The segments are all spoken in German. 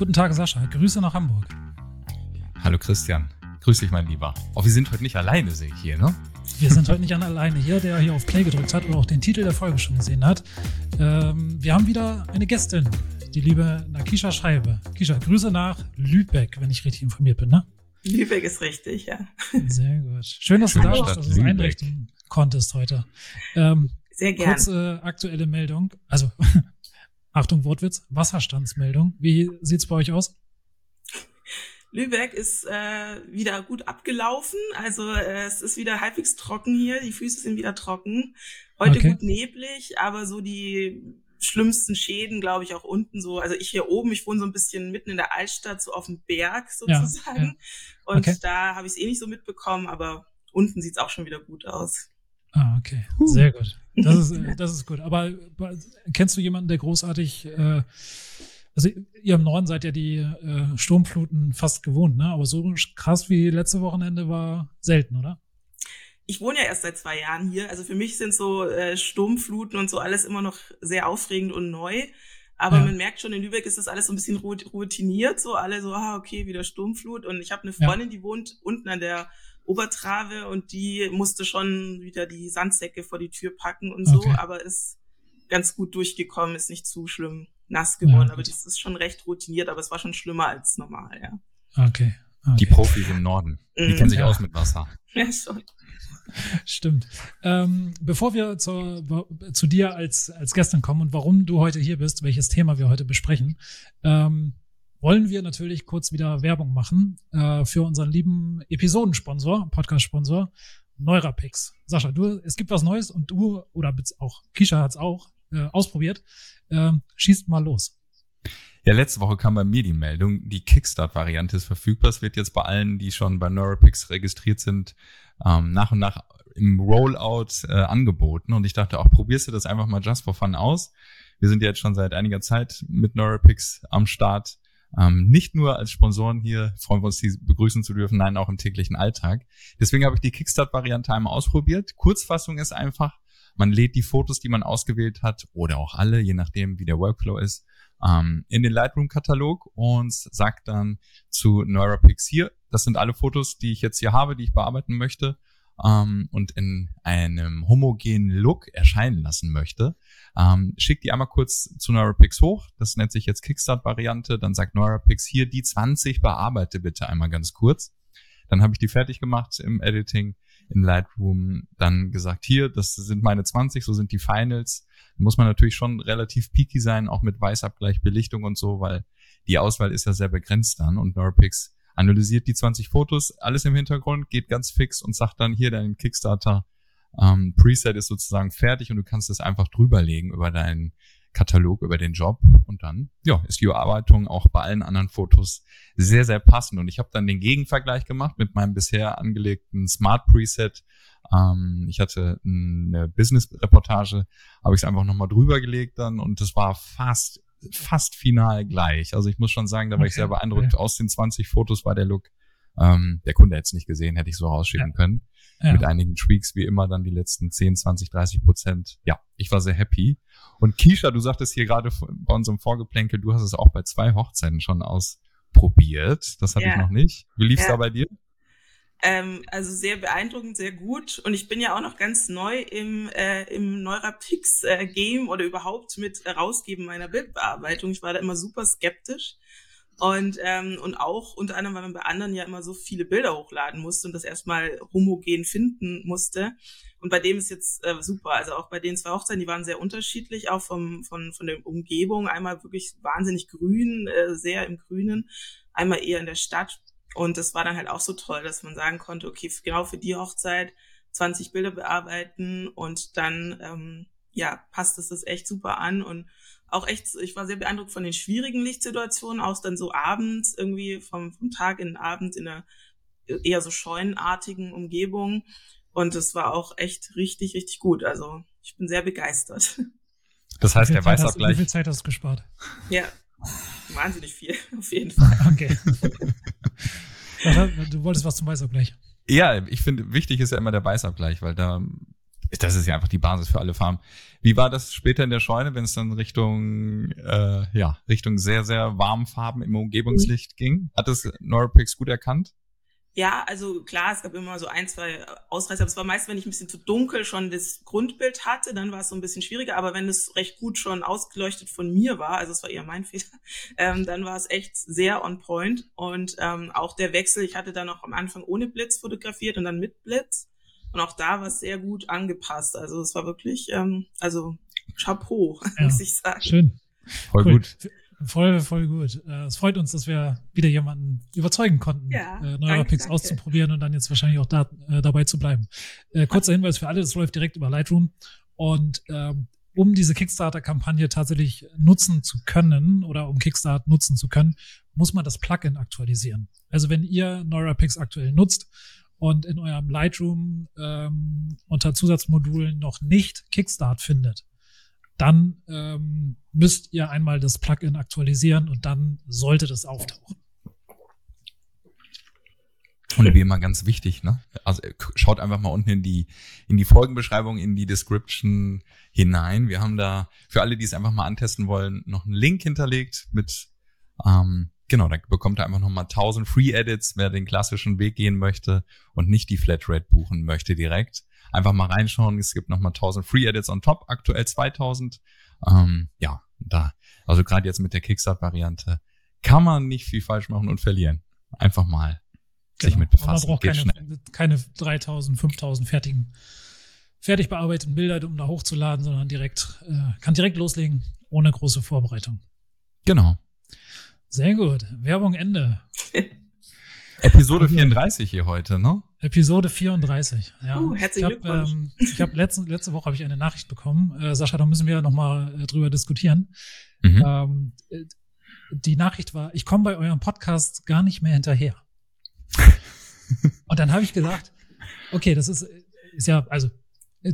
Guten Tag, Sascha. Grüße nach Hamburg. Hallo Christian. Grüß dich, mein Lieber. Oh, wir sind heute nicht alleine, sehe ich hier, ne? Wir sind heute nicht alleine hier, der hier auf Play gedrückt hat oder auch den Titel der Folge schon gesehen hat. Ähm, wir haben wieder eine Gästin, die liebe Nakisha Scheibe. Kisha, Grüße nach Lübeck, wenn ich richtig informiert bin, ne? Lübeck ist richtig, ja. Sehr gut. Schön, dass Schöne du da bist, dass du es einrichten konntest heute. Ähm, Sehr gerne. Kurze aktuelle Meldung. Also, Achtung, Wortwitz. Wasserstandsmeldung. Wie sieht's bei euch aus? Lübeck ist äh, wieder gut abgelaufen. Also äh, es ist wieder halbwegs trocken hier. Die Füße sind wieder trocken. Heute okay. gut neblig, aber so die schlimmsten Schäden, glaube ich, auch unten so. Also ich hier oben, ich wohne so ein bisschen mitten in der Altstadt, so auf dem Berg sozusagen. Ja, ja. Und okay. da habe ich es eh nicht so mitbekommen, aber unten sieht es auch schon wieder gut aus. Ah, okay. Sehr gut. Das ist, äh, das ist gut. Aber kennst du jemanden, der großartig, äh, also ihr im Norden seid ja die äh, Sturmfluten fast gewohnt, ne? Aber so krass wie letzte Wochenende war selten, oder? Ich wohne ja erst seit zwei Jahren hier. Also für mich sind so äh, Sturmfluten und so alles immer noch sehr aufregend und neu. Aber ja. man merkt schon, in Lübeck ist das alles so ein bisschen routiniert, so alle so, ah, okay, wieder Sturmflut. Und ich habe eine Freundin, ja. die wohnt unten an der Obertrave und die musste schon wieder die Sandsäcke vor die Tür packen und so, okay. aber ist ganz gut durchgekommen, ist nicht zu schlimm nass geworden, ja, aber das ist schon recht routiniert, aber es war schon schlimmer als normal, ja. Okay. okay. Die Profis im Norden, die mhm. kennen sich ja. aus mit Wasser. Ja, schon. Stimmt. Ähm, bevor wir zur, zu dir als, als Gästin kommen und warum du heute hier bist, welches Thema wir heute besprechen, ähm, wollen wir natürlich kurz wieder Werbung machen äh, für unseren lieben Episodensponsor, Podcast-Sponsor, Neurapix. Sascha, du, es gibt was Neues und du, oder auch Kisha hat's auch äh, ausprobiert. Äh, schießt mal los. Ja, letzte Woche kam bei mir die Meldung, die Kickstart-Variante ist verfügbar. Es wird jetzt bei allen, die schon bei Neurapix registriert sind, ähm, nach und nach im Rollout äh, angeboten. Und ich dachte auch, probierst du das einfach mal just for fun aus. Wir sind jetzt schon seit einiger Zeit mit Neurapix am Start ähm, nicht nur als Sponsoren hier freuen wir uns, sie begrüßen zu dürfen, nein, auch im täglichen Alltag. Deswegen habe ich die Kickstart-Variante einmal ausprobiert. Kurzfassung ist einfach, man lädt die Fotos, die man ausgewählt hat, oder auch alle, je nachdem, wie der Workflow ist, ähm, in den Lightroom-Katalog und sagt dann zu NeuraPix hier, das sind alle Fotos, die ich jetzt hier habe, die ich bearbeiten möchte ähm, und in einem homogenen Look erscheinen lassen möchte, ähm, schickt die einmal kurz zu NeuraPix hoch. Das nennt sich jetzt Kickstart-Variante. Dann sagt NeuraPix hier, die 20 bearbeite bitte einmal ganz kurz. Dann habe ich die fertig gemacht im Editing in Lightroom. Dann gesagt, hier, das sind meine 20, so sind die Finals. Da muss man natürlich schon relativ peaky sein, auch mit Weißabgleich, Belichtung und so, weil die Auswahl ist ja sehr begrenzt dann und NeuraPix analysiert die 20 Fotos, alles im Hintergrund, geht ganz fix und sagt dann hier, dein Kickstarter ähm, Preset ist sozusagen fertig und du kannst es einfach drüberlegen über deinen Katalog, über den Job und dann, ja, ist die Bearbeitung auch bei allen anderen Fotos sehr, sehr passend. Und ich habe dann den Gegenvergleich gemacht mit meinem bisher angelegten Smart Preset. Ähm, ich hatte eine Business-Reportage, habe ich es einfach nochmal drüber gelegt dann und es war fast fast final gleich. Also ich muss schon sagen, da war okay. ich sehr beeindruckt. Aus den 20 Fotos war der Look, ähm, der Kunde hätte es nicht gesehen, hätte ich so rausschicken ja. können. Ja. Mit einigen Tweaks, wie immer, dann die letzten 10, 20, 30 Prozent. Ja, ich war sehr happy. Und Kisha, du sagtest hier gerade bei unserem Vorgeplänkel, du hast es auch bei zwei Hochzeiten schon ausprobiert. Das hatte ja. ich noch nicht. Wie lief's da bei dir? Ähm, also sehr beeindruckend, sehr gut. Und ich bin ja auch noch ganz neu im, äh, im Neurapix-Game äh, oder überhaupt mit Rausgeben meiner Bildbearbeitung. Ich war da immer super skeptisch. Und, ähm, und auch unter anderem, weil man bei anderen ja immer so viele Bilder hochladen musste und das erstmal homogen finden musste. Und bei dem ist jetzt äh, super. Also auch bei den zwei Hochzeiten, die waren sehr unterschiedlich, auch vom, von, von der Umgebung. Einmal wirklich wahnsinnig grün, äh, sehr im Grünen. Einmal eher in der Stadt. Und das war dann halt auch so toll, dass man sagen konnte, okay, genau für die Hochzeit 20 Bilder bearbeiten und dann, ähm, ja, passt es das echt super an und auch echt, ich war sehr beeindruckt von den schwierigen Lichtsituationen, auch dann so abends irgendwie vom, vom Tag in den Abend in einer eher so scheunenartigen Umgebung. Und es war auch echt richtig, richtig gut. Also ich bin sehr begeistert. Das heißt, der weiß auch gleich. Wie viel Zeit hast du gespart? Ja, wahnsinnig viel, auf jeden Fall. Okay. du wolltest was zum Weißabgleich. Ja, ich finde, wichtig ist ja immer der Weißabgleich, weil da das ist ja einfach die Basis für alle Farmen. Wie war das später in der Scheune, wenn es dann Richtung, äh, ja, Richtung sehr, sehr warmen Farben im Umgebungslicht ging? Hat es Norapix gut erkannt? Ja, also klar, es gab immer so ein, zwei Ausreißer, aber es war meist, wenn ich ein bisschen zu dunkel schon das Grundbild hatte, dann war es so ein bisschen schwieriger, aber wenn es recht gut schon ausgeleuchtet von mir war, also es war eher mein Fehler, ähm, dann war es echt sehr on point und ähm, auch der Wechsel, ich hatte dann auch am Anfang ohne Blitz fotografiert und dann mit Blitz und auch da war es sehr gut angepasst, also es war wirklich, ähm, also Chapeau, ja, muss ich sagen. Schön. Voll cool. gut. Voll, voll gut. Äh, es freut uns, dass wir wieder jemanden überzeugen konnten, ja, äh, Neurapix auszuprobieren und dann jetzt wahrscheinlich auch da, äh, dabei zu bleiben. Äh, kurzer Hinweis für alle, das läuft direkt über Lightroom. Und ähm, um diese Kickstarter-Kampagne tatsächlich nutzen zu können oder um Kickstarter nutzen zu können, muss man das Plugin aktualisieren. Also wenn ihr Neurapix aktuell nutzt und in eurem Lightroom ähm, unter Zusatzmodulen noch nicht Kickstart findet, dann ähm, müsst ihr einmal das Plugin aktualisieren und dann sollte das auftauchen. Und wie immer ganz wichtig, ne? Also schaut einfach mal unten in die, in die Folgenbeschreibung, in die Description hinein. Wir haben da für alle, die es einfach mal antesten wollen, noch einen Link hinterlegt mit, ähm, genau, da bekommt ihr einfach nochmal 1000 Free Edits, wer den klassischen Weg gehen möchte und nicht die Flatrate buchen möchte direkt. Einfach mal reinschauen. Es gibt nochmal 1000 Free Edits on top, aktuell 2000. Ähm, ja, da, also gerade jetzt mit der Kickstart-Variante kann man nicht viel falsch machen und verlieren. Einfach mal genau. sich mit befassen. man braucht Geht keine, schnell. keine 3000, 5000 fertigen, fertig bearbeiteten Bilder, um da hochzuladen, sondern direkt, äh, kann direkt loslegen, ohne große Vorbereitung. Genau. Sehr gut. Werbung Ende. Episode 34 hier heute, ne? Episode 34. Ja. Uh, herzlichen ich habe ähm, ich hab letzte, letzte Woche habe ich eine Nachricht bekommen. Äh, Sascha, da müssen wir noch mal äh, drüber diskutieren. Mhm. Ähm, äh, die Nachricht war, ich komme bei eurem Podcast gar nicht mehr hinterher. Und dann habe ich gesagt, okay, das ist, ist ja, also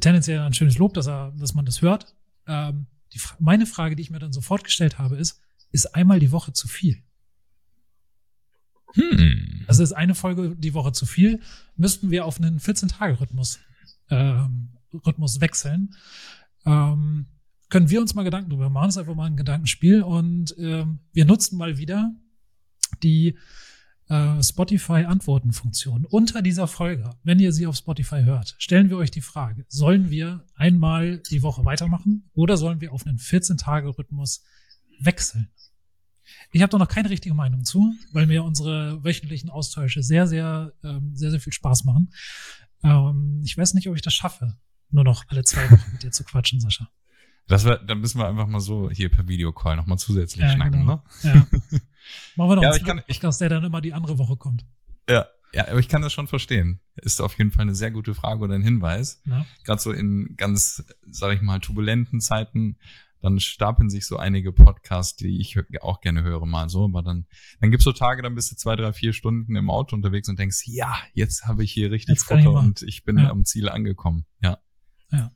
tendenziell ein schönes Lob, dass, er, dass man das hört. Ähm, die, meine Frage, die ich mir dann sofort gestellt habe, ist, ist einmal die Woche zu viel? Hm. Also ist eine Folge die Woche zu viel, müssten wir auf einen 14-Tage-Rhythmus ähm, Rhythmus wechseln. Ähm, können wir uns mal Gedanken drüber machen. Das ist einfach mal ein Gedankenspiel. Und ähm, wir nutzen mal wieder die äh, Spotify-Antworten-Funktion. Unter dieser Folge, wenn ihr sie auf Spotify hört, stellen wir euch die Frage, sollen wir einmal die Woche weitermachen oder sollen wir auf einen 14-Tage-Rhythmus wechseln? Ich habe da noch keine richtige Meinung zu, weil mir unsere wöchentlichen Austausche sehr, sehr, ähm, sehr, sehr viel Spaß machen. Ähm, ich weiß nicht, ob ich das schaffe, nur noch alle zwei Wochen mit dir zu quatschen, Sascha. Das wär, dann müssen wir einfach mal so hier per Videocall nochmal zusätzlich ja, schnacken, genau. ne? Ja. Machen wir doch ja, einen ich kann, ich, dass der dann immer die andere Woche kommt. Ja, ja, aber ich kann das schon verstehen. Ist auf jeden Fall eine sehr gute Frage oder ein Hinweis. Ja. Gerade so in ganz, sag ich mal, turbulenten Zeiten dann stapeln sich so einige Podcasts, die ich auch gerne höre, mal so. Aber dann, dann gibt's so Tage, dann bist du zwei, drei, vier Stunden im Auto unterwegs und denkst, ja, jetzt habe ich hier richtig Futter und ich bin ja. am Ziel angekommen. Ja. Ja.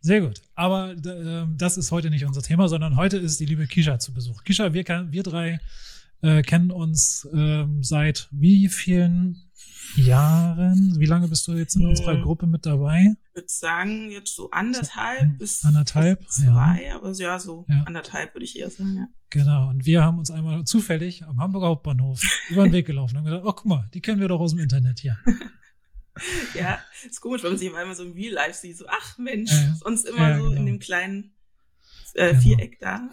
Sehr gut. Aber äh, das ist heute nicht unser Thema, sondern heute ist die liebe Kisha zu Besuch. Kisha, wir, wir drei äh, kennen uns äh, seit wie vielen Jahren. Wie lange bist du jetzt in unserer Gruppe mit dabei? Ich würde sagen, jetzt so anderthalb bis anderthalb, zwei, ja. aber ja, so ja. anderthalb würde ich eher sagen, ja. Genau, und wir haben uns einmal zufällig am Hamburger Hauptbahnhof über den Weg gelaufen und gedacht, oh, guck mal, die kennen wir doch aus dem Internet hier. ja, ist komisch, wenn man sich einmal so im Real Life sieht, so, ach Mensch, äh, sonst immer ja, so genau. in dem kleinen äh, genau. Viereck da.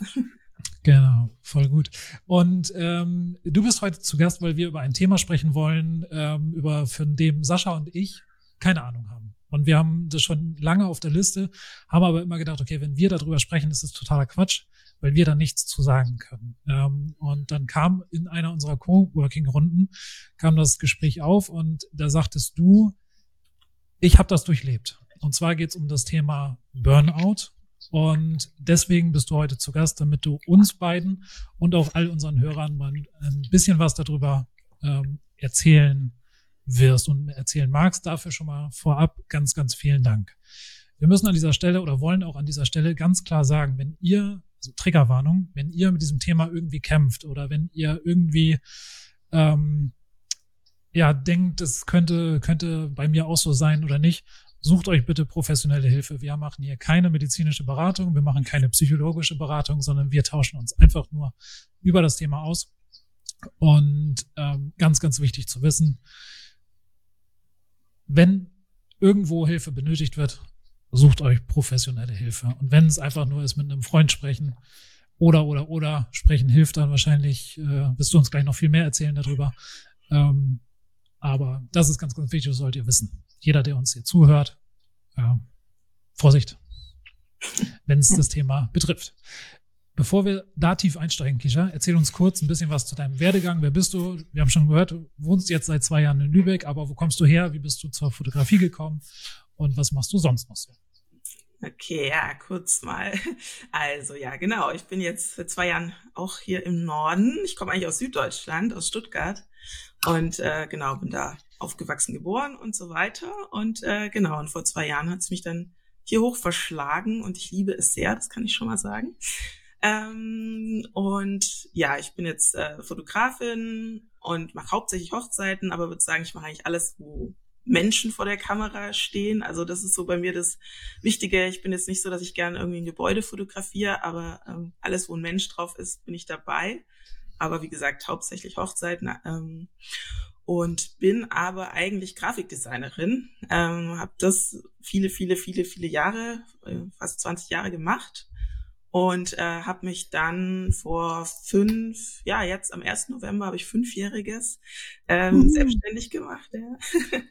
Genau, voll gut. Und ähm, du bist heute zu Gast, weil wir über ein Thema sprechen wollen, ähm, über von dem Sascha und ich keine Ahnung haben. Und wir haben das schon lange auf der Liste, haben aber immer gedacht, okay, wenn wir darüber sprechen, ist das totaler Quatsch, weil wir da nichts zu sagen können. Ähm, und dann kam in einer unserer Coworking-Runden kam das Gespräch auf und da sagtest du, ich habe das durchlebt. Und zwar geht es um das Thema Burnout und deswegen bist du heute zu Gast, damit du uns beiden und auch all unseren Hörern mal ein bisschen was darüber ähm, erzählen wirst und erzählen magst. Dafür schon mal vorab ganz, ganz vielen Dank. Wir müssen an dieser Stelle oder wollen auch an dieser Stelle ganz klar sagen, wenn ihr, also Triggerwarnung, wenn ihr mit diesem Thema irgendwie kämpft oder wenn ihr irgendwie ähm, ja denkt, es könnte, könnte bei mir auch so sein oder nicht, sucht euch bitte professionelle Hilfe. Wir machen hier keine medizinische Beratung, wir machen keine psychologische Beratung, sondern wir tauschen uns einfach nur über das Thema aus. Und ähm, ganz, ganz wichtig zu wissen, wenn irgendwo Hilfe benötigt wird, sucht euch professionelle Hilfe. Und wenn es einfach nur ist, mit einem Freund sprechen oder, oder, oder sprechen hilft dann wahrscheinlich, äh, wirst du uns gleich noch viel mehr erzählen darüber. Ähm, aber das ist ganz, ganz wichtig, das sollt ihr wissen. Jeder, der uns hier zuhört, äh, Vorsicht, wenn es das Thema betrifft. Bevor wir da tief einsteigen, Kisha, erzähl uns kurz ein bisschen was zu deinem Werdegang. Wer bist du? Wir haben schon gehört, du wohnst jetzt seit zwei Jahren in Lübeck, aber wo kommst du her? Wie bist du zur Fotografie gekommen? Und was machst du sonst noch so? Okay, ja, kurz mal. Also ja, genau. Ich bin jetzt seit zwei Jahren auch hier im Norden. Ich komme eigentlich aus Süddeutschland, aus Stuttgart. Und äh, genau, bin da aufgewachsen, geboren und so weiter. Und äh, genau, und vor zwei Jahren hat es mich dann hier hoch verschlagen und ich liebe es sehr, das kann ich schon mal sagen. Ähm, und ja, ich bin jetzt äh, Fotografin und mache hauptsächlich Hochzeiten, aber würde sagen, ich mache eigentlich alles, wo Menschen vor der Kamera stehen. Also das ist so bei mir das Wichtige. Ich bin jetzt nicht so, dass ich gerne irgendwie ein Gebäude fotografiere, aber ähm, alles, wo ein Mensch drauf ist, bin ich dabei. Aber wie gesagt, hauptsächlich Hochzeiten. Ähm, und bin aber eigentlich Grafikdesignerin. Ähm, habe das viele, viele, viele, viele Jahre, äh, fast 20 Jahre gemacht und äh, habe mich dann vor fünf, ja jetzt am 1. November habe ich fünfjähriges ähm, uh. selbstständig gemacht. Ja,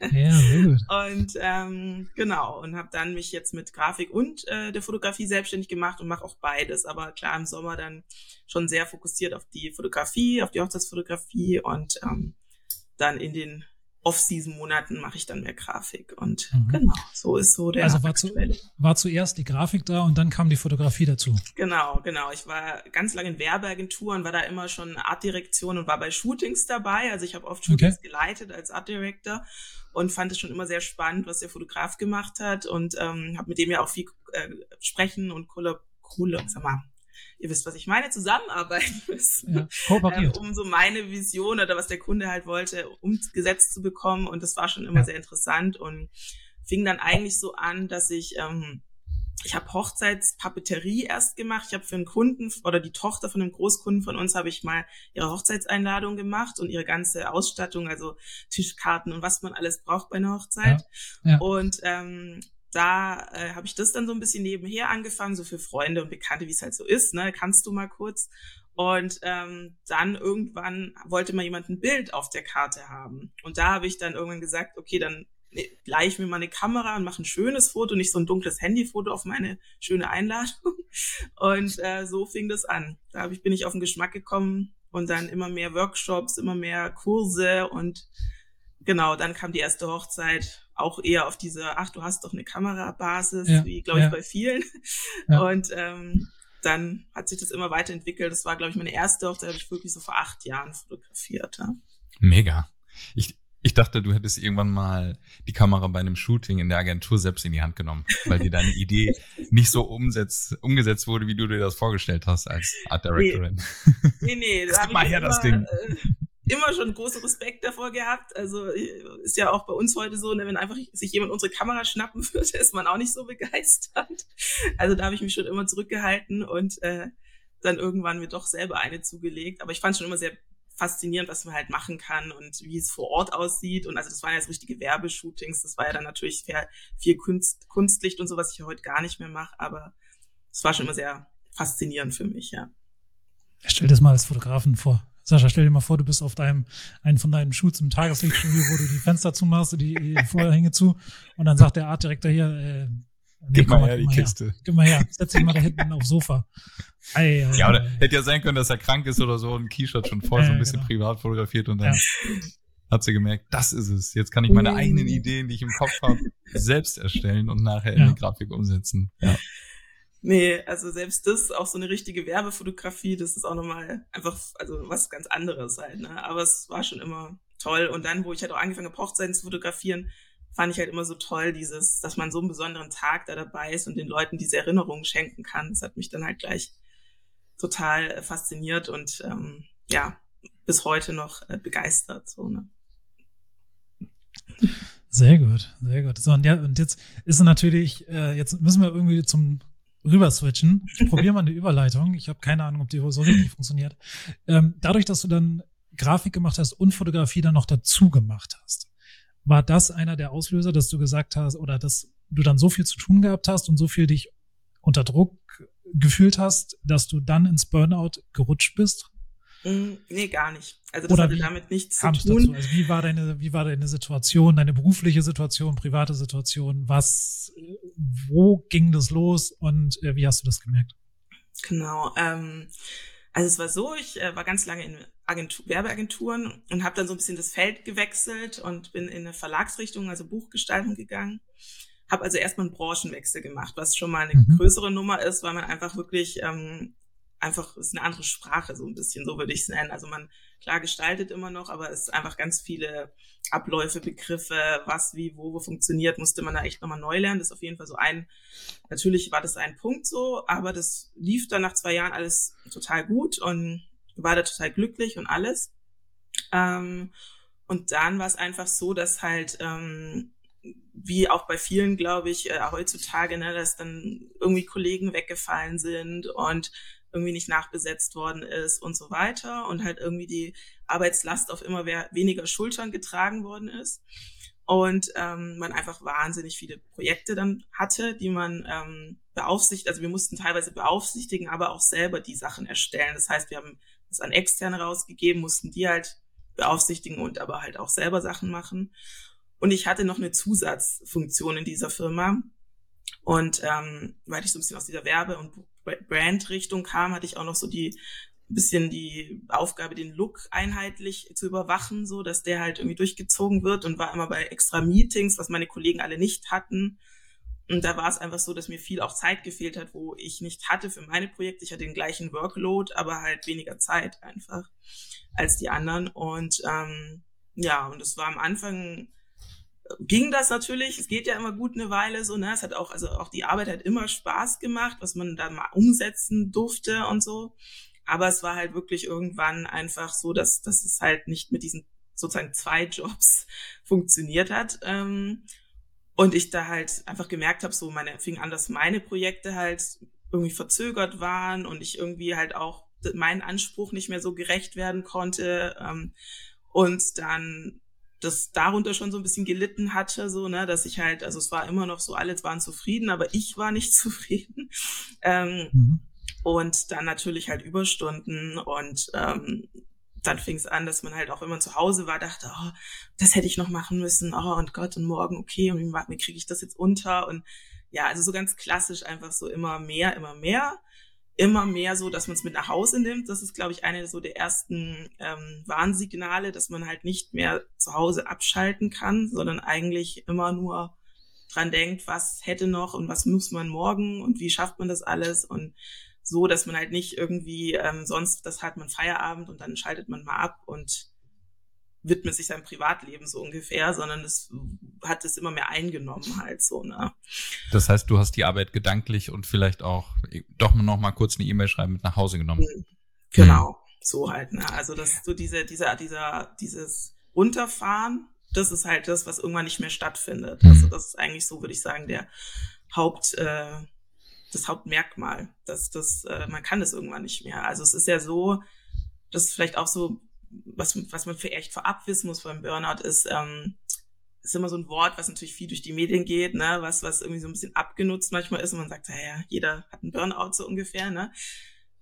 ja sehr gut. Und ähm, genau und habe dann mich jetzt mit Grafik und äh, der Fotografie selbstständig gemacht und mache auch beides. Aber klar im Sommer dann schon sehr fokussiert auf die Fotografie, auf die Hochzeitsfotografie und ähm, dann in den Off-Season-Monaten mache ich dann mehr Grafik. Und mhm. genau, so ist so der. Also war, zu, war zuerst die Grafik da und dann kam die Fotografie dazu. Genau, genau. Ich war ganz lange in Werbeagenturen, war da immer schon Artdirektion und war bei Shootings dabei. Also ich habe oft Shootings okay. geleitet als Art Director und fand es schon immer sehr spannend, was der Fotograf gemacht hat und ähm, habe mit dem ja auch viel äh, sprechen und Kollab, Kollab, sag mal, ihr wisst, was ich meine, zusammenarbeiten müssen, ja, kooperiert. ähm, um so meine Vision oder was der Kunde halt wollte, umgesetzt zu bekommen. Und das war schon immer ja. sehr interessant und fing dann eigentlich so an, dass ich ähm, ich habe Hochzeitspapeterie erst gemacht. Ich habe für einen Kunden oder die Tochter von einem Großkunden von uns habe ich mal ihre Hochzeitseinladung gemacht und ihre ganze Ausstattung, also Tischkarten und was man alles braucht bei einer Hochzeit. Ja, ja. Und ähm, da äh, habe ich das dann so ein bisschen nebenher angefangen, so für Freunde und Bekannte, wie es halt so ist, ne? Kannst du mal kurz. Und ähm, dann irgendwann wollte mal jemand ein Bild auf der Karte haben. Und da habe ich dann irgendwann gesagt, okay, dann ne, leih ich mir mal eine Kamera und mache ein schönes Foto, nicht so ein dunkles Handyfoto auf meine schöne Einladung. Und äh, so fing das an. Da hab ich, bin ich auf den Geschmack gekommen und dann immer mehr Workshops, immer mehr Kurse und genau, dann kam die erste Hochzeit auch eher auf diese, ach, du hast doch eine Kamerabasis, ja, wie, glaube ich, bei vielen. Ja. Und ähm, dann hat sich das immer weiterentwickelt. Das war, glaube ich, meine erste Hochzeit, habe ich wirklich so vor acht Jahren fotografiert. Ja. Mega. Ich, ich dachte, du hättest irgendwann mal die Kamera bei einem Shooting in der Agentur selbst in die Hand genommen, weil dir deine Idee nicht so umsetzt, umgesetzt wurde, wie du dir das vorgestellt hast als Art Directorin. Nee, nee, nee da Gib mal her das Ding. Äh, immer schon großen Respekt davor gehabt. Also ist ja auch bei uns heute so, ne, wenn einfach sich jemand unsere Kamera schnappen würde, ist man auch nicht so begeistert. Also da habe ich mich schon immer zurückgehalten und äh, dann irgendwann mir doch selber eine zugelegt. Aber ich fand schon immer sehr faszinierend, was man halt machen kann und wie es vor Ort aussieht. Und also das waren ja so richtige Werbeshootings. Das war ja dann natürlich viel Kunst, Kunstlicht und so, was ich ja heute gar nicht mehr mache. Aber es war schon immer sehr faszinierend für mich, ja. Stell dir das mal als Fotografen vor. Sascha, stell dir mal vor, du bist auf deinem, einen von deinen Shoots im Tageslichtstudio, wo du die Fenster zumachst, die, die Vorhänge zu, und dann sagt der Artdirektor hier, äh, nee, Gib mal her die mal Kiste. Her. Gib mal her, setz dich mal da hinten aufs Sofa. Ei, ja, oder hätte ja sein können, dass er krank ist oder so und Keyshot schon vorher äh, so ein bisschen genau. privat fotografiert und dann ja. hat sie gemerkt, das ist es. Jetzt kann ich meine eigenen Ideen, die ich im Kopf habe, selbst erstellen und nachher in die Grafik umsetzen. Ja. Nee, also selbst das, auch so eine richtige Werbefotografie, das ist auch nochmal einfach, also was ganz anderes halt, ne? Aber es war schon immer toll. Und dann, wo ich halt auch angefangen habe, Hochzeiten zu fotografieren, fand ich halt immer so toll, dieses, dass man so einen besonderen Tag da dabei ist und den Leuten diese Erinnerungen schenken kann. Das hat mich dann halt gleich total äh, fasziniert und ähm, ja, bis heute noch äh, begeistert. So, ne? Sehr gut, sehr gut. So, und, ja, und jetzt ist natürlich, äh, jetzt müssen wir irgendwie zum rüber switchen. Ich probiere mal eine Überleitung. Ich habe keine Ahnung, ob die so richtig funktioniert. Ähm, dadurch, dass du dann Grafik gemacht hast und Fotografie dann noch dazu gemacht hast, war das einer der Auslöser, dass du gesagt hast oder dass du dann so viel zu tun gehabt hast und so viel dich unter Druck gefühlt hast, dass du dann ins Burnout gerutscht bist? Mm, nee, gar nicht. Also das Oder hatte damit nichts zu tun. dazu? Also wie war deine, wie war deine Situation, deine berufliche Situation, private Situation? Was, wo ging das los und äh, wie hast du das gemerkt? Genau. Ähm, also es war so, ich äh, war ganz lange in Agentur, Werbeagenturen und habe dann so ein bisschen das Feld gewechselt und bin in eine Verlagsrichtung, also Buchgestaltung gegangen. Habe also erstmal einen Branchenwechsel gemacht, was schon mal eine Mhm. größere Nummer ist, weil man einfach wirklich ähm, einfach ist eine andere Sprache, so ein bisschen, so würde ich es nennen. Also man klar gestaltet immer noch, aber es ist einfach ganz viele Abläufe, Begriffe, was, wie, wo, wo funktioniert, musste man da echt nochmal neu lernen. Das ist auf jeden Fall so ein, natürlich war das ein Punkt so, aber das lief dann nach zwei Jahren alles total gut und war da total glücklich und alles. Ähm, und dann war es einfach so, dass halt, ähm, wie auch bei vielen, glaube ich, äh, heutzutage, ne, dass dann irgendwie Kollegen weggefallen sind und irgendwie nicht nachbesetzt worden ist und so weiter und halt irgendwie die Arbeitslast auf immer weniger Schultern getragen worden ist und ähm, man einfach wahnsinnig viele Projekte dann hatte, die man ähm, beaufsichtigt, also wir mussten teilweise beaufsichtigen, aber auch selber die Sachen erstellen. Das heißt, wir haben das an Externe rausgegeben, mussten die halt beaufsichtigen und aber halt auch selber Sachen machen. Und ich hatte noch eine Zusatzfunktion in dieser Firma. Und ähm, weil ich so ein bisschen aus dieser Werbe- und Brand-Richtung kam, hatte ich auch noch so die bisschen die Aufgabe, den Look einheitlich zu überwachen, so dass der halt irgendwie durchgezogen wird und war immer bei extra Meetings, was meine Kollegen alle nicht hatten. Und da war es einfach so, dass mir viel auch Zeit gefehlt hat, wo ich nicht hatte für meine Projekte. Ich hatte den gleichen Workload, aber halt weniger Zeit einfach als die anderen. Und ähm, ja, und es war am Anfang ging das natürlich. Es geht ja immer gut eine Weile so, ne? Es hat auch, also auch die Arbeit hat immer Spaß gemacht, was man da mal umsetzen durfte und so. Aber es war halt wirklich irgendwann einfach so, dass, dass es halt nicht mit diesen sozusagen zwei Jobs funktioniert hat. Ähm, und ich da halt einfach gemerkt habe, so meine, fing an, dass meine Projekte halt irgendwie verzögert waren und ich irgendwie halt auch meinen Anspruch nicht mehr so gerecht werden konnte. Ähm, und dann das darunter schon so ein bisschen gelitten hatte, so, ne, dass ich halt, also es war immer noch so, alle waren zufrieden, aber ich war nicht zufrieden. Ähm, Mhm. und dann natürlich halt Überstunden und ähm, dann fing es an, dass man halt auch, wenn man zu Hause war, dachte, oh, das hätte ich noch machen müssen, oh und Gott, und morgen, okay, und wie, wie kriege ich das jetzt unter? Und ja, also so ganz klassisch einfach so immer mehr, immer mehr immer mehr so, dass man es mit nach Hause nimmt. Das ist, glaube ich, eine so der ersten ähm, Warnsignale, dass man halt nicht mehr zu Hause abschalten kann, sondern eigentlich immer nur dran denkt, was hätte noch und was muss man morgen und wie schafft man das alles und so, dass man halt nicht irgendwie ähm, sonst, das hat man Feierabend und dann schaltet man mal ab und widmet sich seinem Privatleben so ungefähr, sondern es hat es immer mehr eingenommen halt so, ne? Das heißt, du hast die Arbeit gedanklich und vielleicht auch doch noch mal kurz eine E-Mail schreiben mit nach Hause genommen. Genau, so halt, ne? Also das so diese, dieser, dieser, dieses Runterfahren, das ist halt das, was irgendwann nicht mehr stattfindet. Mhm. Also das ist eigentlich so, würde ich sagen, der Haupt, äh, das Hauptmerkmal, dass das, äh, man kann das irgendwann nicht mehr. Also es ist ja so, das ist vielleicht auch so, was, was man vielleicht vorab wissen muss beim Burnout, ist, ähm, ist immer so ein Wort, was natürlich viel durch die Medien geht, ne, was, was irgendwie so ein bisschen abgenutzt manchmal ist und man sagt, naja, jeder hat einen Burnout so ungefähr, ne.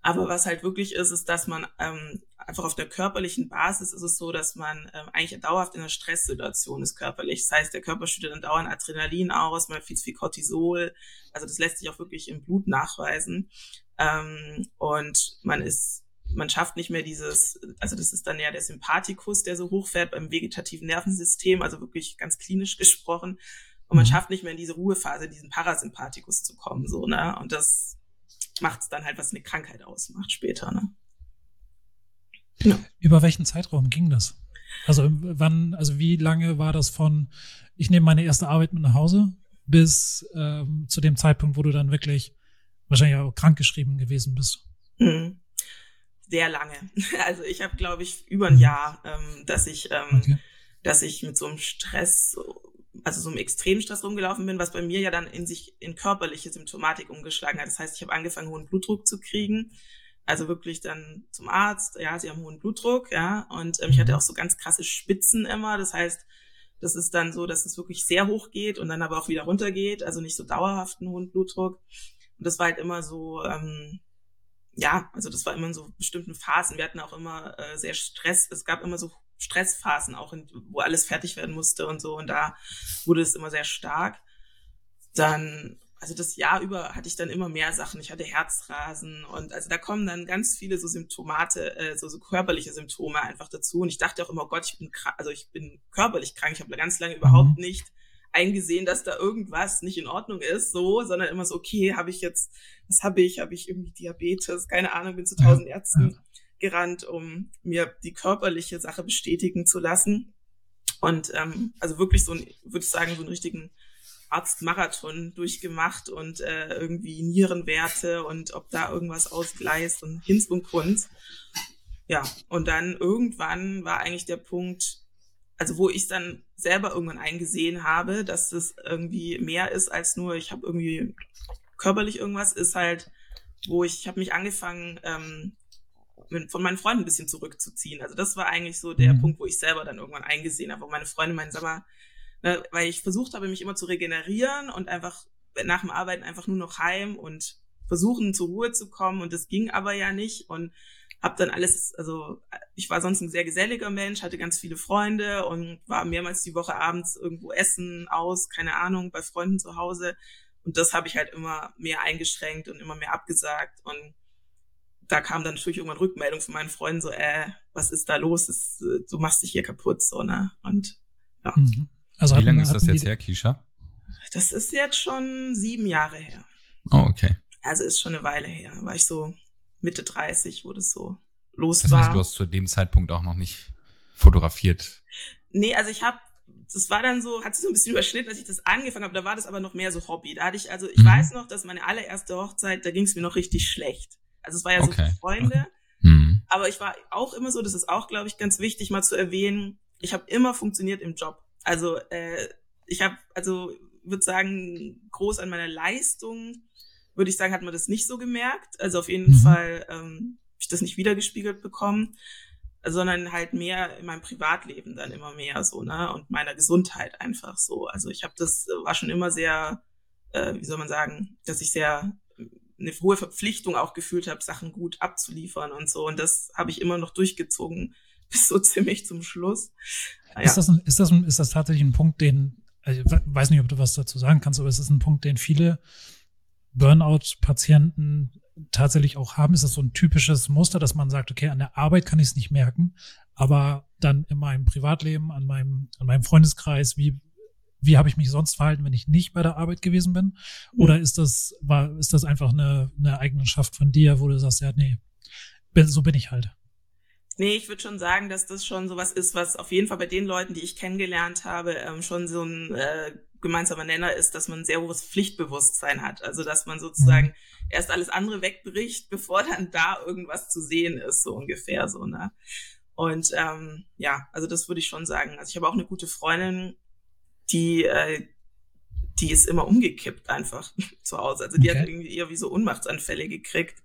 Aber was halt wirklich ist, ist, dass man ähm, einfach auf der körperlichen Basis ist es so, dass man ähm, eigentlich dauerhaft in einer Stresssituation ist körperlich. Das heißt, der Körper schüttet dann dauernd Adrenalin aus, man hat viel zu viel Cortisol. Also das lässt sich auch wirklich im Blut nachweisen. Ähm, und man ist, man schafft nicht mehr dieses, also das ist dann ja der Sympathikus, der so hochfährt beim vegetativen Nervensystem, also wirklich ganz klinisch gesprochen. Und man Mhm. schafft nicht mehr in diese Ruhepphase, in diesen Parasympathikus zu kommen, so, ne? Und das macht es dann halt, was eine Krankheit ausmacht später, ne? Über welchen Zeitraum ging das? Also wann, also wie lange war das von, ich nehme meine erste Arbeit mit nach Hause, bis ähm, zu dem Zeitpunkt, wo du dann wirklich wahrscheinlich auch krankgeschrieben gewesen bist? Mhm. Sehr lange. Also ich habe, glaube ich, über ein Jahr, ähm, dass ich, ähm, Okay. dass ich mit so einem Stress also so im Extremstress rumgelaufen bin, was bei mir ja dann in sich in körperliche Symptomatik umgeschlagen hat. Das heißt, ich habe angefangen, hohen Blutdruck zu kriegen. Also wirklich dann zum Arzt, ja, sie haben hohen Blutdruck, ja, und ähm, ich hatte mhm. auch so ganz krasse Spitzen immer. Das heißt, das ist dann so, dass es wirklich sehr hoch geht und dann aber auch wieder runter geht, also nicht so dauerhaften hohen Blutdruck. Und das war halt immer so, ähm, ja, also das war immer in so bestimmten Phasen. Wir hatten auch immer äh, sehr Stress. Es gab immer so Stressphasen auch, in, wo alles fertig werden musste und so. Und da wurde es immer sehr stark. Dann, also das Jahr über hatte ich dann immer mehr Sachen. Ich hatte Herzrasen und also da kommen dann ganz viele so Symptomate, äh, so, so körperliche Symptome einfach dazu. Und ich dachte auch immer, oh Gott, ich bin also ich bin körperlich krank. Ich habe ganz lange überhaupt mhm. nicht eingesehen, dass da irgendwas nicht in Ordnung ist, so, sondern immer so, okay, habe ich jetzt, was habe ich? Habe ich irgendwie Diabetes? Keine Ahnung, bin zu tausend ja, Ärzten gerannt, um mir die körperliche Sache bestätigen zu lassen. Und ähm, also wirklich so, würde ich sagen, so einen richtigen Arztmarathon durchgemacht und äh, irgendwie Nierenwerte und ob da irgendwas ausgleist und Hinz und Kunz. Ja, und dann irgendwann war eigentlich der Punkt, also wo ich dann selber irgendwann eingesehen habe, dass das irgendwie mehr ist als nur, ich habe irgendwie körperlich irgendwas, ist halt, wo ich, ich habe mich angefangen, ähm, von meinen Freunden ein bisschen zurückzuziehen. Also das war eigentlich so der mhm. Punkt, wo ich selber dann irgendwann eingesehen habe, wo meine Freunde meinen, sag mal, ne, weil ich versucht habe, mich immer zu regenerieren und einfach nach dem Arbeiten einfach nur noch heim und versuchen zur Ruhe zu kommen und das ging aber ja nicht und habe dann alles, also ich war sonst ein sehr geselliger Mensch, hatte ganz viele Freunde und war mehrmals die Woche abends irgendwo essen, aus, keine Ahnung, bei Freunden zu Hause. Und das habe ich halt immer mehr eingeschränkt und immer mehr abgesagt. Und da kam dann natürlich irgendwann Rückmeldung von meinen Freunden so, äh, was ist da los? Das, du machst dich hier kaputt, so, ne? Und ja. Mhm. Also Wie lange ist das jetzt her, Kisha? Das ist jetzt schon sieben Jahre her. Oh, okay. Also ist schon eine Weile her. War ich so Mitte 30, wo das so los das war. Heißt, du hast zu dem Zeitpunkt auch noch nicht fotografiert? Nee, also ich habe das war dann so, hat sich so ein bisschen überschnitten, als ich das angefangen habe. Da war das aber noch mehr so Hobby. Da hatte ich, also ich mhm. weiß noch, dass meine allererste Hochzeit, da ging es mir noch richtig schlecht. Also es war ja okay. so für Freunde. Mhm. Aber ich war auch immer so, das ist auch, glaube ich, ganz wichtig mal zu erwähnen, ich habe immer funktioniert im Job. Also äh, ich habe, also würde sagen, groß an meiner Leistung würde ich sagen, hat man das nicht so gemerkt. Also auf jeden mhm. Fall ähm, habe ich das nicht wiedergespiegelt bekommen, sondern halt mehr in meinem Privatleben dann immer mehr so, ne? Und meiner Gesundheit einfach so. Also ich habe das, war schon immer sehr, äh, wie soll man sagen, dass ich sehr eine hohe Verpflichtung auch gefühlt habe, Sachen gut abzuliefern und so. Und das habe ich immer noch durchgezogen bis so ziemlich zum Schluss. Ja. Ist, das ein, ist, das ein, ist das tatsächlich ein Punkt, den, also ich weiß nicht, ob du was dazu sagen kannst, aber ist das ein Punkt, den viele Burnout-Patienten tatsächlich auch haben? Ist das so ein typisches Muster, dass man sagt, okay, an der Arbeit kann ich es nicht merken, aber dann in meinem Privatleben, an meinem, an meinem Freundeskreis, wie, wie habe ich mich sonst verhalten, wenn ich nicht bei der Arbeit gewesen bin? Oder ist das, war, ist das einfach eine, eine Eigenschaft von dir, wo du sagst, ja, nee, so bin ich halt? Nee, ich würde schon sagen, dass das schon sowas ist, was auf jeden Fall bei den Leuten, die ich kennengelernt habe, ähm, schon so ein äh, gemeinsamer Nenner ist, dass man ein sehr hohes Pflichtbewusstsein hat. Also dass man sozusagen mhm. erst alles andere wegbricht, bevor dann da irgendwas zu sehen ist, so ungefähr so, ne? Und ähm, ja, also das würde ich schon sagen. Also ich habe auch eine gute Freundin, die, äh, die ist immer umgekippt einfach zu Hause. Also die okay. hat irgendwie eher wie so Unmachtsanfälle gekriegt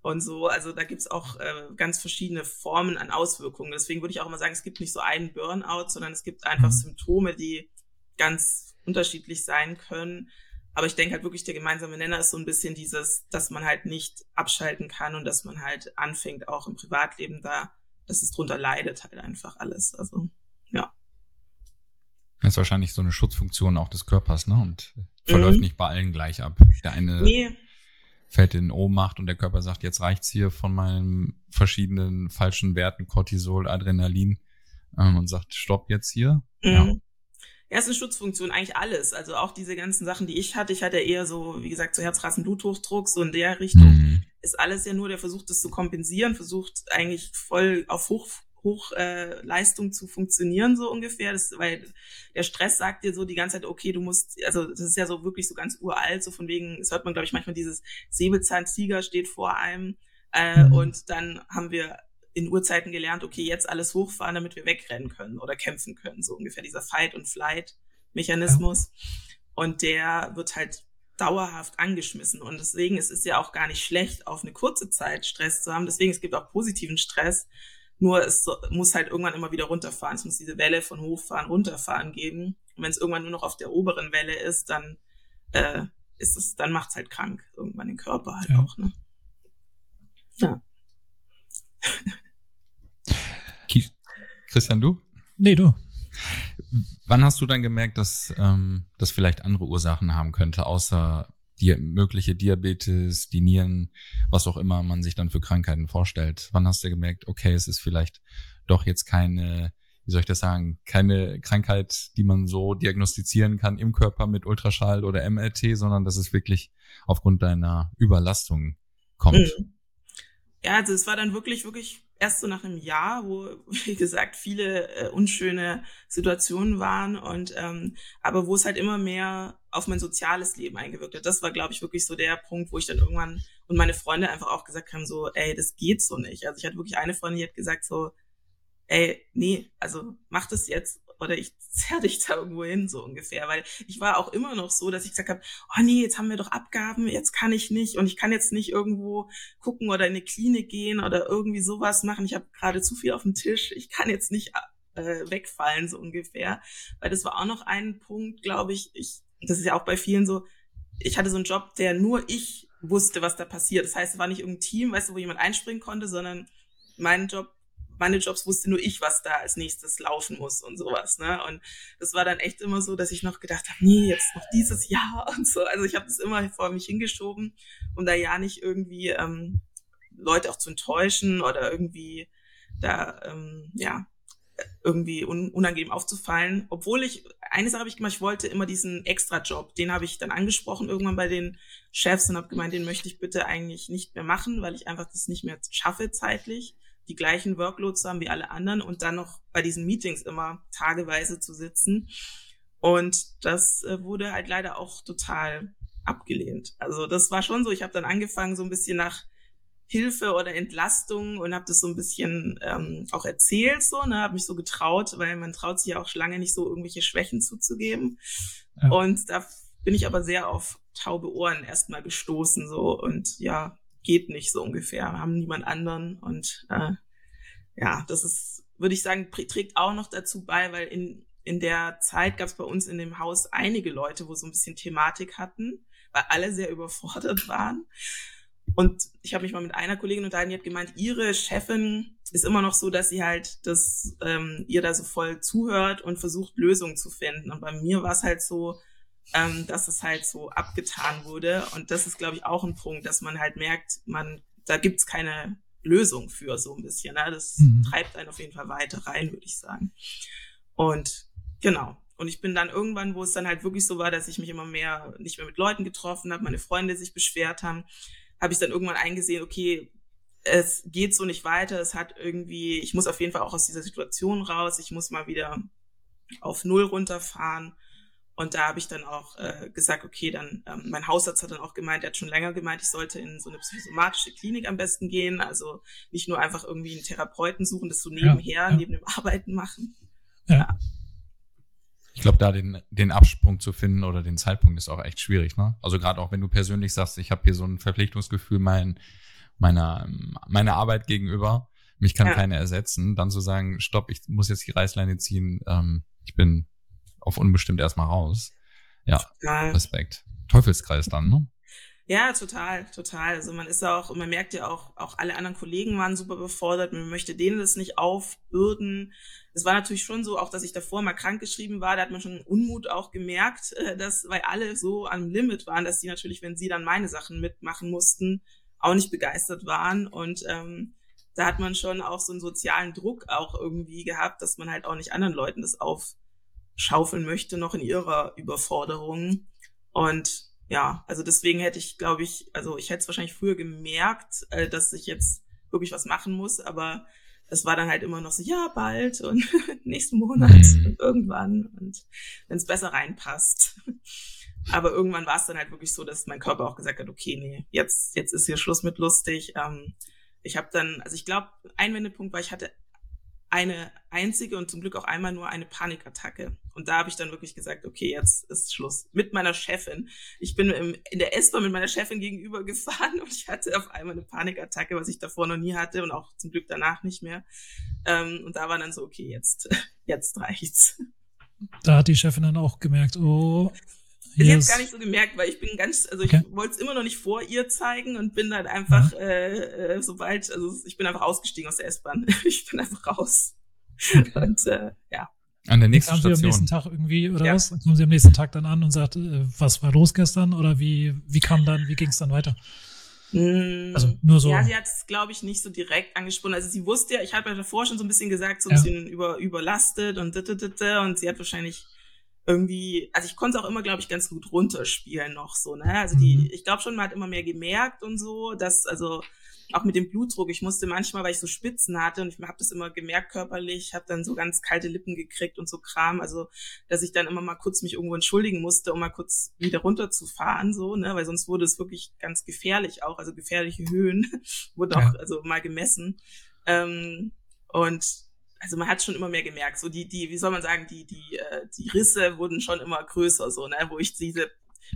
und so. Also da gibt's auch äh, ganz verschiedene Formen an Auswirkungen. Deswegen würde ich auch immer sagen, es gibt nicht so einen Burnout, sondern es gibt einfach mhm. Symptome, die ganz unterschiedlich sein können. Aber ich denke halt wirklich, der gemeinsame Nenner ist so ein bisschen dieses, dass man halt nicht abschalten kann und dass man halt anfängt, auch im Privatleben da, dass es drunter leidet halt einfach alles. Also, ja. Das ist wahrscheinlich so eine Schutzfunktion auch des Körpers, ne? Und verläuft mhm. nicht bei allen gleich ab. Der eine nee. fällt in Ohnmacht und der Körper sagt, jetzt reicht's hier von meinen verschiedenen falschen Werten, Cortisol, Adrenalin, ähm, und sagt, stopp jetzt hier. Mhm. Ja. Ja, ist eine Schutzfunktion, eigentlich alles. Also auch diese ganzen Sachen, die ich hatte. Ich hatte eher so, wie gesagt, so Herzrasen, Bluthochdruck, so in der Richtung. Mhm. Ist alles ja nur, der versucht das zu kompensieren, versucht eigentlich voll auf Hoch, Hochleistung äh, zu funktionieren, so ungefähr. Das, weil der Stress sagt dir so die ganze Zeit, okay, du musst, also das ist ja so wirklich so ganz uralt, so von wegen, das hört man, glaube ich, manchmal dieses Säbelzahntiger steht vor einem. Äh, mhm. Und dann haben wir in Urzeiten gelernt, okay, jetzt alles hochfahren, damit wir wegrennen können oder kämpfen können, so ungefähr dieser Fight- und Flight-Mechanismus. Mechanismus. Ja. Und der wird halt dauerhaft angeschmissen. Und deswegen ist es ja auch gar nicht schlecht, auf eine kurze Zeit Stress zu haben. Deswegen, es gibt auch positiven Stress. Nur es muss halt irgendwann immer wieder runterfahren. Es muss diese Welle von hochfahren, runterfahren geben. Und wenn es irgendwann nur noch auf der oberen Welle ist, dann äh, ist es, dann macht's halt krank. Irgendwann den Körper halt ja. auch, ne? Ja. Christian, du? Nee, du. Wann hast du dann gemerkt, dass ähm, das vielleicht andere Ursachen haben könnte, außer die mögliche Diabetes, die Nieren, was auch immer man sich dann für Krankheiten vorstellt? Wann hast du gemerkt, okay, es ist vielleicht doch jetzt keine, wie soll ich das sagen, keine Krankheit, die man so diagnostizieren kann im Körper mit Ultraschall oder MRT, sondern dass es wirklich aufgrund deiner Überlastung kommt? Mhm. Ja, also es war dann wirklich, wirklich erst so nach einem Jahr, wo, wie gesagt, viele äh, unschöne Situationen waren und ähm, aber wo es halt immer mehr auf mein soziales Leben eingewirkt hat. Das war, glaube ich, wirklich so der Punkt, wo ich dann irgendwann und meine Freunde einfach auch gesagt haben, so, ey, das geht so nicht. Also ich hatte wirklich eine Freundin, die hat gesagt so, ey, nee, also mach das jetzt oder ich zerr dich da irgendwo hin, so ungefähr. Weil ich war auch immer noch so, dass ich gesagt habe, oh nee, jetzt haben wir doch Abgaben, jetzt kann ich nicht und ich kann jetzt nicht irgendwo gucken oder in eine Klinik gehen oder irgendwie sowas machen. Ich habe gerade zu viel auf dem Tisch, ich kann jetzt nicht äh, wegfallen, so ungefähr. Weil das war auch noch ein Punkt, glaube ich, ich, das ist ja auch bei vielen so, ich hatte so einen Job, der nur ich wusste, was da passiert. Das heißt, es war nicht irgendein Team, weißt du, wo jemand einspringen konnte, sondern mein Job meine Jobs wusste nur ich, was da als nächstes laufen muss und sowas. Ne? Und das war dann echt immer so, dass ich noch gedacht habe, nee, jetzt noch dieses Jahr und so. Also ich habe das immer vor mich hingeschoben, um da ja nicht irgendwie ähm, Leute auch zu enttäuschen oder irgendwie da, ähm, ja, irgendwie un unangenehm aufzufallen. Obwohl ich, eine Sache habe ich gemacht, ich wollte immer diesen Extra-Job, den habe ich dann angesprochen irgendwann bei den Chefs und habe gemeint, den möchte ich bitte eigentlich nicht mehr machen, weil ich einfach das nicht mehr schaffe zeitlich die gleichen Workloads haben wie alle anderen und dann noch bei diesen Meetings immer tageweise zu sitzen. Und das äh, wurde halt leider auch total abgelehnt. Also das war schon so, ich habe dann angefangen so ein bisschen nach Hilfe oder Entlastung und habe das so ein bisschen ähm, auch erzählt, so, ne, habe mich so getraut, weil man traut sich ja auch lange nicht so irgendwelche Schwächen zuzugeben. Ja. Und da bin ich aber sehr auf taube Ohren erstmal gestoßen, so und ja, geht nicht so ungefähr, wir haben niemand anderen und äh, ja, das ist, würde ich sagen, trägt auch noch dazu bei, weil in, in der Zeit gab es bei uns in dem Haus einige Leute, wo so ein bisschen Thematik hatten, weil alle sehr überfordert waren. Und ich habe mich mal mit einer Kollegin unterhalten, die hat gemeint, ihre Chefin ist immer noch so, dass sie halt das ähm, ihr da so voll zuhört und versucht Lösungen zu finden. Und bei mir war es halt so, ähm, dass es halt so abgetan wurde. Und das ist, glaube ich, auch ein Punkt, dass man halt merkt, man, da gibt's keine Lösung für so ein bisschen. Ne? Das mhm. treibt einen auf jeden Fall weiter rein, würde ich sagen. Und genau. Und ich bin dann irgendwann, wo es dann halt wirklich so war, dass ich mich immer mehr nicht mehr mit Leuten getroffen habe, meine Freunde sich beschwert haben, habe ich dann irgendwann eingesehen, okay, es geht so nicht weiter, es hat irgendwie, ich muss auf jeden Fall auch aus dieser Situation raus, ich muss mal wieder auf Null runterfahren und da habe ich dann auch äh, gesagt, okay, dann, ähm, mein Hausarzt hat dann auch gemeint, er hat schon länger gemeint, ich sollte in so eine psychosomatische Klinik am besten gehen. Also nicht nur einfach irgendwie einen Therapeuten suchen, das so nebenher, ja, ja. neben dem Arbeiten machen. Ja. ja. Ich glaube, da den, den Absprung zu finden oder den Zeitpunkt ist auch echt schwierig, ne? Also gerade auch wenn du persönlich sagst, ich habe hier so ein Verpflichtungsgefühl mein, meiner, meiner Arbeit gegenüber, mich kann keiner ersetzen, dann zu sagen, stopp, ich muss jetzt die Reißleine ziehen, ähm, ich bin auf unbestimmt erstmal raus. Ja, total. Respekt. Teufelskreis dann, ne? Ja, total, total. Also man ist auch, man merkt ja auch, auch alle anderen Kollegen waren super befordert. Man möchte denen das nicht aufbürden. Es war natürlich schon so, auch dass ich davor mal krank geschrieben war, da hat man schon Unmut auch gemerkt, äh, dass, weil alle so am Limit waren, dass die natürlich, wenn sie dann meine Sachen mitmachen mussten, auch nicht begeistert waren. Und ähm, da hat man schon auch so einen sozialen Druck auch irgendwie gehabt, dass man halt auch nicht anderen Leuten das auf schaufeln möchte, noch in ihrer Überforderung. Und ja, also deswegen hätte ich, glaube ich, also ich hätte es wahrscheinlich früher gemerkt, äh, dass ich jetzt wirklich was machen muss, aber es war dann halt immer noch so, ja, bald und nächsten Monat mhm. und irgendwann und wenn es besser reinpasst. Aber irgendwann war es dann halt wirklich so, dass mein Körper auch gesagt hat, okay, nee, jetzt, jetzt ist hier Schluss mit lustig. Ähm, ich habe dann, also ich glaube, ein Wendepunkt war, ich hatte eine einzige und zum Glück auch einmal nur eine Panikattacke. Und da habe ich dann wirklich gesagt, okay, jetzt ist Schluss. Mit meiner Chefin. Ich bin im, in der S-Bahn mit meiner Chefin gegenüber gefahren und ich hatte auf einmal eine Panikattacke, was ich davor noch nie hatte und auch zum Glück danach nicht mehr. Ähm, und da war dann so, okay, jetzt, jetzt reicht's. Da hat die Chefin dann auch gemerkt, oh, ich habe gar nicht so gemerkt, weil ich bin ganz, also okay. ich wollte es immer noch nicht vor ihr zeigen und bin dann einfach, ja. äh, äh, sobald, also ich bin einfach ausgestiegen aus der S-Bahn. ich bin einfach raus. Okay. Und äh, ja. An der nächsten Station. Sie am nächsten Tag irgendwie oder ja. was? Dann kommen Sie am nächsten Tag dann an und sagt, äh, was war los gestern oder wie wie kam dann, wie ging es dann weiter? Mm, also nur so. Ja, sie hat es, glaube ich, nicht so direkt angesprochen. Also sie wusste ja, ich habe ja davor schon so ein bisschen gesagt, so ein ja. bisschen über, überlastet und und sie hat wahrscheinlich irgendwie, also ich konnte es auch immer, glaube ich, ganz gut runterspielen noch so, ne? Also die, mhm. ich glaube schon, man hat immer mehr gemerkt und so, dass, also auch mit dem Blutdruck, ich musste manchmal, weil ich so Spitzen hatte und ich habe das immer gemerkt körperlich, habe dann so ganz kalte Lippen gekriegt und so Kram, also dass ich dann immer mal kurz mich irgendwo entschuldigen musste, um mal kurz wieder runterzufahren, so, ne, weil sonst wurde es wirklich ganz gefährlich auch, also gefährliche Höhen wurden auch ja. also mal gemessen. Ähm, und also man hat schon immer mehr gemerkt, so die, die, wie soll man sagen, die, die, äh, die Risse wurden schon immer größer, so, ne, wo ich diese,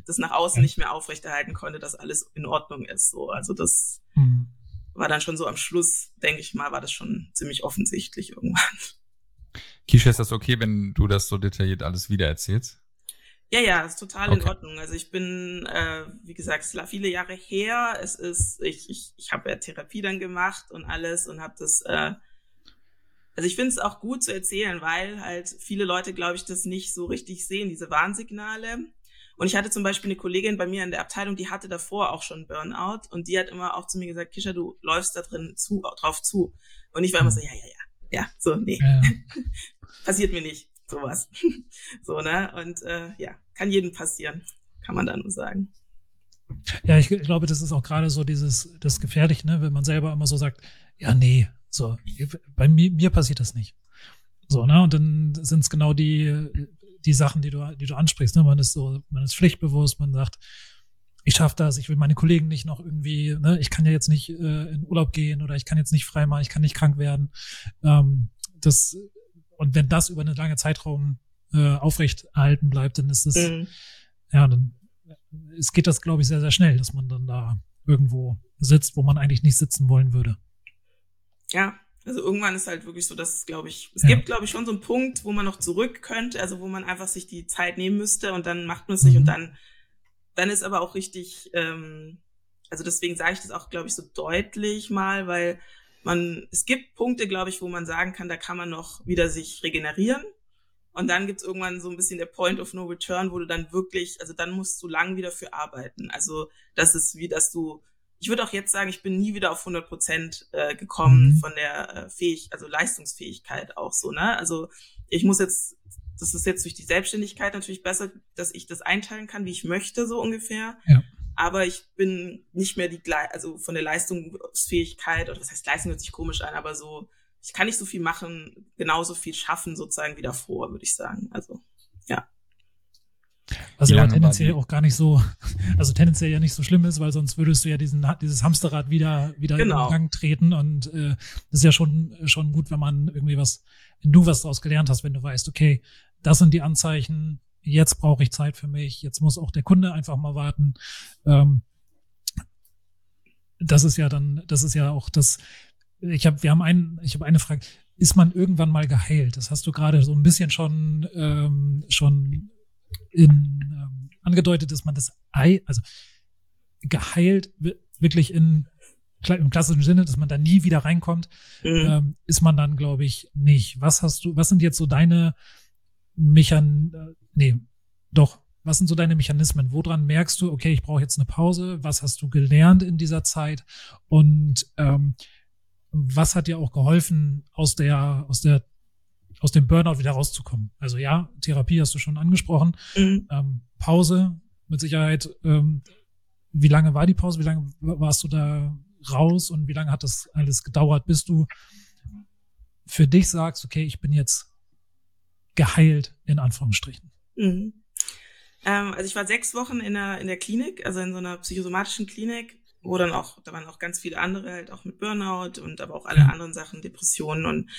das nach außen nicht mehr aufrechterhalten konnte, dass alles in Ordnung ist, so. Also das mhm. war dann schon so am Schluss, denke ich mal, war das schon ziemlich offensichtlich irgendwann. Kisha, ist das okay, wenn du das so detailliert alles wiedererzählst? Ja, ja, ist total okay. in Ordnung. Also ich bin, äh, wie gesagt, es war viele Jahre her. Es ist, ich, ich, ich habe ja Therapie dann gemacht und alles und habe das äh, also ich finde es auch gut zu erzählen, weil halt viele Leute, glaube ich, das nicht so richtig sehen, diese Warnsignale. Und ich hatte zum Beispiel eine Kollegin bei mir in der Abteilung, die hatte davor auch schon Burnout und die hat immer auch zu mir gesagt, Kisha, du läufst da drin zu, drauf zu. Und ich war immer so, ja, ja, ja, ja, so, nee, ja. passiert mir nicht, sowas. so, ne? Und äh, ja, kann jedem passieren, kann man da nur sagen. Ja, ich glaube, das ist auch gerade so dieses, das Gefährliche, ne, wenn man selber immer so sagt, ja, nee, so, bei mir, mir passiert das nicht. So, ne? Und dann sind es genau die, die Sachen, die du, die du ansprichst. Ne? Man ist so, man ist pflichtbewusst, man sagt, ich schaffe das, ich will meine Kollegen nicht noch irgendwie, ne, ich kann ja jetzt nicht äh, in Urlaub gehen oder ich kann jetzt nicht frei machen, ich kann nicht krank werden. Ähm, das, und wenn das über einen langen Zeitraum äh, aufrecht erhalten bleibt, dann ist es, mhm. ja, dann es geht das, glaube ich, sehr, sehr schnell, dass man dann da irgendwo sitzt, wo man eigentlich nicht sitzen wollen würde ja, also irgendwann ist halt wirklich so, dass, glaube ich, es ja. gibt, glaube ich, schon so einen Punkt, wo man noch zurück könnte, also wo man einfach sich die Zeit nehmen müsste und dann macht man es nicht mhm. und dann, dann ist aber auch richtig, ähm, also deswegen sage ich das auch, glaube ich, so deutlich mal, weil man, es gibt Punkte, glaube ich, wo man sagen kann, da kann man noch wieder sich regenerieren. Und dann gibt's irgendwann so ein bisschen der Point of No Return, wo du dann wirklich, also dann musst du lang wieder für arbeiten. Also das ist wie, dass du ich würde auch jetzt sagen, ich bin nie wieder auf 100 Prozent äh, gekommen mhm. von der äh, Fähig, also Leistungsfähigkeit auch so, ne? Also ich muss jetzt, das ist jetzt durch die Selbstständigkeit natürlich besser, dass ich das einteilen kann, wie ich möchte, so ungefähr. Ja. Aber ich bin nicht mehr die, also von der Leistungsfähigkeit, oder was heißt Leistung hört sich komisch an, aber so, ich kann nicht so viel machen, genauso viel schaffen sozusagen wie davor, würde ich sagen. Also, ja. Was ja tendenziell auch gar nicht so, also tendenziell ja nicht so schlimm ist, weil sonst würdest du ja diesen, dieses Hamsterrad wieder, wieder genau. in Gang treten und äh, das ist ja schon, schon gut, wenn man irgendwie was, wenn du was daraus gelernt hast, wenn du weißt, okay, das sind die Anzeichen, jetzt brauche ich Zeit für mich, jetzt muss auch der Kunde einfach mal warten. Ähm, das ist ja dann, das ist ja auch das, ich habe, wir haben einen, ich habe eine Frage, ist man irgendwann mal geheilt? Das hast du gerade so ein bisschen schon, ähm, schon in, ähm, angedeutet, dass man das Ei, also geheilt, wirklich in im klassischen Sinne, dass man da nie wieder reinkommt, mhm. ähm, ist man dann, glaube ich, nicht. Was hast du, was sind jetzt so deine Mechan, äh, nee, doch, was sind so deine Mechanismen? Woran merkst du, okay, ich brauche jetzt eine Pause? Was hast du gelernt in dieser Zeit? Und ähm, was hat dir auch geholfen, aus der, aus der aus dem Burnout wieder rauszukommen. Also ja, Therapie hast du schon angesprochen. Mhm. Ähm, Pause mit Sicherheit. Ähm, wie lange war die Pause? Wie lange warst du da raus und wie lange hat das alles gedauert, bis du für dich sagst, okay, ich bin jetzt geheilt, in Anführungsstrichen? Mhm. Ähm, also ich war sechs Wochen in der, in der Klinik, also in so einer psychosomatischen Klinik, wo dann auch, da waren auch ganz viele andere halt auch mit Burnout und aber auch alle mhm. anderen Sachen, Depressionen und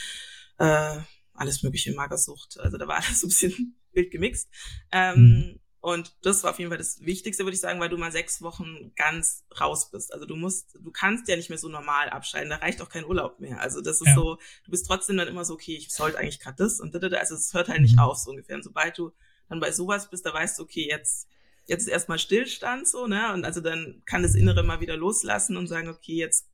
äh, alles mögliche Magersucht. Also da war alles so ein bisschen wild gemixt. Ähm, mhm. Und das war auf jeden Fall das Wichtigste, würde ich sagen, weil du mal sechs Wochen ganz raus bist. Also du musst, du kannst ja nicht mehr so normal abschalten. Da reicht auch kein Urlaub mehr. Also das ist ja. so, du bist trotzdem dann immer so, okay, ich sollte eigentlich gerade das und das. Also es hört halt nicht mhm. auf, so ungefähr. Und sobald du dann bei sowas bist, da weißt du, okay, jetzt, jetzt ist erstmal Stillstand so, ne? Und also dann kann das Innere mal wieder loslassen und sagen, okay, jetzt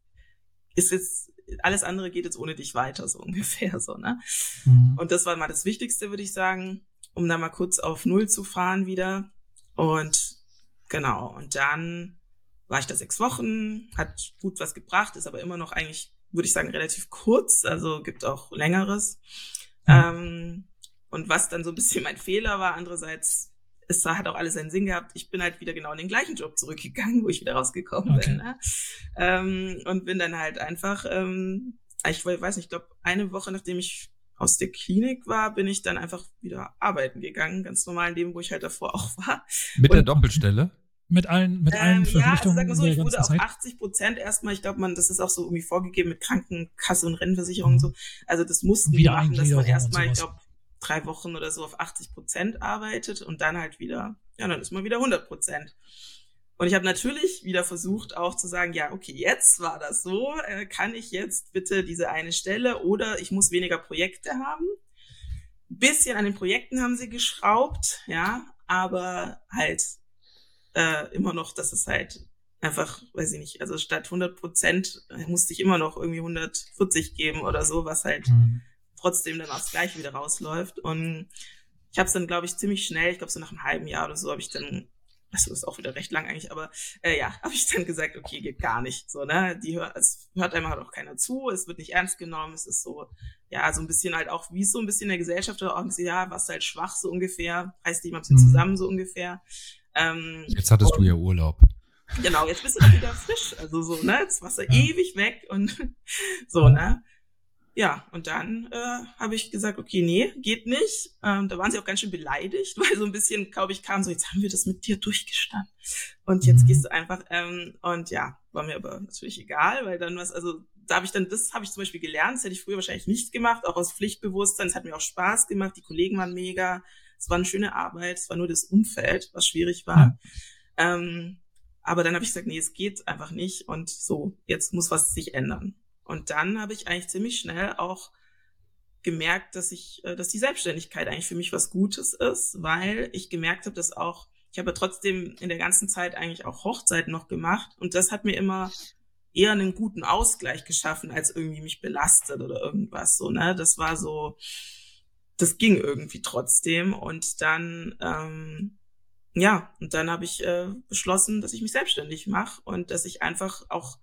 ist jetzt, alles andere geht jetzt ohne dich weiter, so ungefähr, so, ne? Mhm. Und das war mal das Wichtigste, würde ich sagen um da mal kurz auf Null zu fahren wieder. Und genau, und dann war ich da sechs Wochen, hat gut was gebracht, ist aber immer noch eigentlich, würde ich sagen, relativ kurz, also gibt auch längeres. Mhm. Ähm, und was dann so ein bisschen mein Fehler war, andererseits, es hat auch alles seinen Sinn gehabt. Ich bin halt wieder genau in den gleichen Job zurückgegangen, wo ich wieder rausgekommen okay. bin. Ne? Ähm, und bin dann halt einfach, ähm, ich weiß nicht, ich glaube, eine Woche nachdem ich aus der Klinik war, bin ich dann einfach wieder arbeiten gegangen, ganz normal in dem, wo ich halt davor auch war. Mit und, der Doppelstelle? Mit allen, mit allen ähm, Verpflichtungen. Ja, also sag mal so, ich wurde auf 80 Prozent erstmal, ich glaube, man, das ist auch so irgendwie vorgegeben mit Krankenkasse und Rentenversicherung mhm. und so. Also das mussten die machen, dass man erstmal, ich glaube, drei Wochen oder so auf 80 Prozent arbeitet und dann halt wieder, ja, dann ist man wieder 100 Prozent. Und ich habe natürlich wieder versucht auch zu sagen, ja, okay, jetzt war das so, äh, kann ich jetzt bitte diese eine Stelle oder ich muss weniger Projekte haben. Bisschen an den Projekten haben sie geschraubt, ja, aber halt äh, immer noch, dass es halt einfach, weiß ich nicht, also statt 100 Prozent musste ich immer noch irgendwie 140 geben oder so, was halt mhm. Trotzdem dann aufs Gleiche wieder rausläuft. Und ich habe es dann, glaube ich, ziemlich schnell, ich glaube so nach einem halben Jahr oder so, habe ich dann also ist auch wieder recht lang eigentlich, aber äh, ja, habe ich dann gesagt, okay, geht gar nicht. So, ne? Die hört, es hört einmal halt auch keiner zu, es wird nicht ernst genommen, es ist so, ja, so ein bisschen halt auch, wie es so ein bisschen in der Gesellschaft oder auch ein bisschen, ja, was halt schwach so ungefähr, heißt dich mal ein bisschen mhm. zusammen so ungefähr. Ähm, jetzt hattest und, du ja Urlaub. Genau, jetzt bist du wieder frisch. Also so, ne? Jetzt warst du ja. ewig weg und so, ne? Ja, und dann äh, habe ich gesagt, okay, nee, geht nicht. Ähm, da waren sie auch ganz schön beleidigt, weil so ein bisschen, glaube ich, kam so, jetzt haben wir das mit dir durchgestanden. Und jetzt mhm. gehst du einfach, ähm, und ja, war mir aber natürlich egal, weil dann was, also da habe ich dann, das habe ich zum Beispiel gelernt, das hätte ich früher wahrscheinlich nicht gemacht, auch aus Pflichtbewusstsein. Es hat mir auch Spaß gemacht, die Kollegen waren mega, es war eine schöne Arbeit, es war nur das Umfeld, was schwierig war. Ja. Ähm, aber dann habe ich gesagt, nee, es geht einfach nicht und so, jetzt muss was sich ändern. Und dann habe ich eigentlich ziemlich schnell auch gemerkt, dass ich, äh, dass die Selbstständigkeit eigentlich für mich was Gutes ist, weil ich gemerkt habe, dass auch, ich habe trotzdem in der ganzen Zeit eigentlich auch Hochzeiten noch gemacht und das hat mir immer eher einen guten Ausgleich geschaffen, als irgendwie mich belastet oder irgendwas so, ne? Das war so, das ging irgendwie trotzdem und dann, ähm, ja, und dann habe ich äh, beschlossen, dass ich mich selbstständig mache und dass ich einfach auch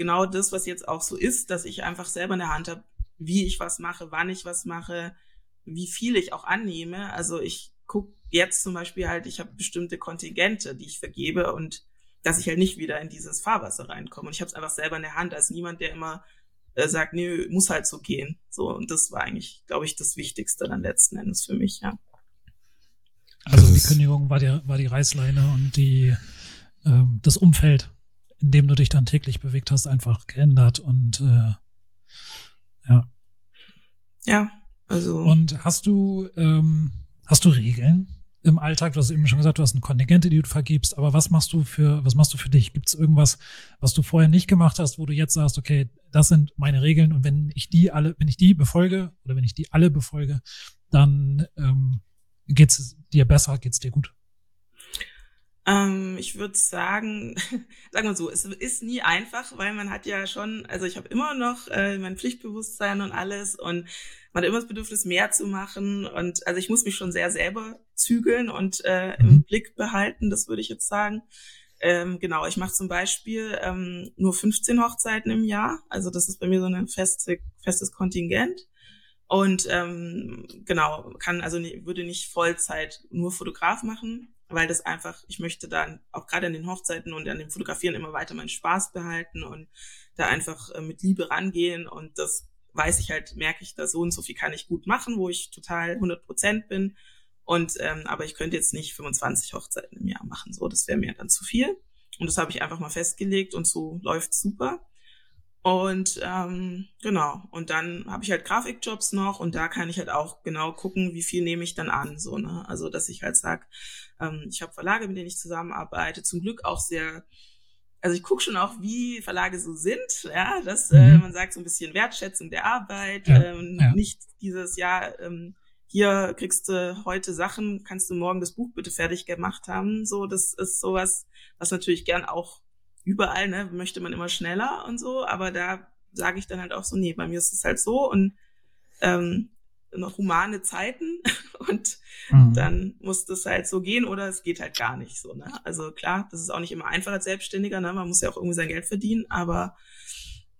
genau das, was jetzt auch so ist, dass ich einfach selber in der Hand habe, wie ich was mache, wann ich was mache, wie viel ich auch annehme. Also ich gucke jetzt zum Beispiel halt, ich habe bestimmte Kontingente, die ich vergebe und dass ich halt nicht wieder in dieses Fahrwasser reinkomme. Und ich habe es einfach selber in der Hand, als niemand, der immer äh, sagt, nee, muss halt so gehen. So, und das war eigentlich, glaube ich, das Wichtigste dann letzten Endes für mich, ja. Also die Kündigung war die, war die Reißleine und die ähm, das Umfeld, in dem du dich dann täglich bewegt hast, einfach geändert und äh, ja. Ja, also. Und hast du, ähm, hast du Regeln im Alltag? Du hast eben schon gesagt, du hast eine Kontingente, die du vergibst, aber was machst du für, was machst du für dich? Gibt es irgendwas, was du vorher nicht gemacht hast, wo du jetzt sagst, okay, das sind meine Regeln und wenn ich die alle, wenn ich die befolge oder wenn ich die alle befolge, dann ähm, geht's dir besser, geht's dir gut? Ähm, ich würde sagen, sagen wir so, es ist nie einfach, weil man hat ja schon, also ich habe immer noch äh, mein Pflichtbewusstsein und alles und man hat immer das Bedürfnis, mehr zu machen. Und also ich muss mich schon sehr selber zügeln und äh, im mhm. Blick behalten, das würde ich jetzt sagen. Ähm, genau, ich mache zum Beispiel ähm, nur 15 Hochzeiten im Jahr. Also das ist bei mir so ein feste, festes Kontingent. Und ähm, genau, kann also würde nicht Vollzeit nur Fotograf machen, weil das einfach, ich möchte dann auch gerade an den Hochzeiten und an dem Fotografieren immer weiter meinen Spaß behalten und da einfach äh, mit Liebe rangehen. Und das weiß ich halt, merke ich da so und so viel kann ich gut machen, wo ich total 100 Prozent bin. Und ähm, aber ich könnte jetzt nicht 25 Hochzeiten im Jahr machen, so. Das wäre mir dann zu viel. Und das habe ich einfach mal festgelegt und so läuft super Und ähm, genau, und dann habe ich halt Grafikjobs noch und da kann ich halt auch genau gucken, wie viel nehme ich dann an. So, ne? Also, dass ich halt sag, ähm, ich habe Verlage, mit denen ich zusammenarbeite, zum Glück auch sehr, also ich gucke schon auch, wie Verlage so sind, ja, dass äh, mhm. äh, man sagt, so ein bisschen Wertschätzung der Arbeit, ja, ähm, ja. nicht dieses Jahr, ähm, hier kriegst du heute Sachen, kannst du morgen das Buch bitte fertig gemacht haben. So, das ist sowas, was natürlich gern auch überall, ne, möchte man immer schneller und so, aber da sage ich dann halt auch so, nee, bei mir ist es halt so und ähm, noch humane Zeiten und mhm. dann muss das halt so gehen oder es geht halt gar nicht so. Ne? Also klar, das ist auch nicht immer einfach als Selbstständiger, ne? man muss ja auch irgendwie sein Geld verdienen, aber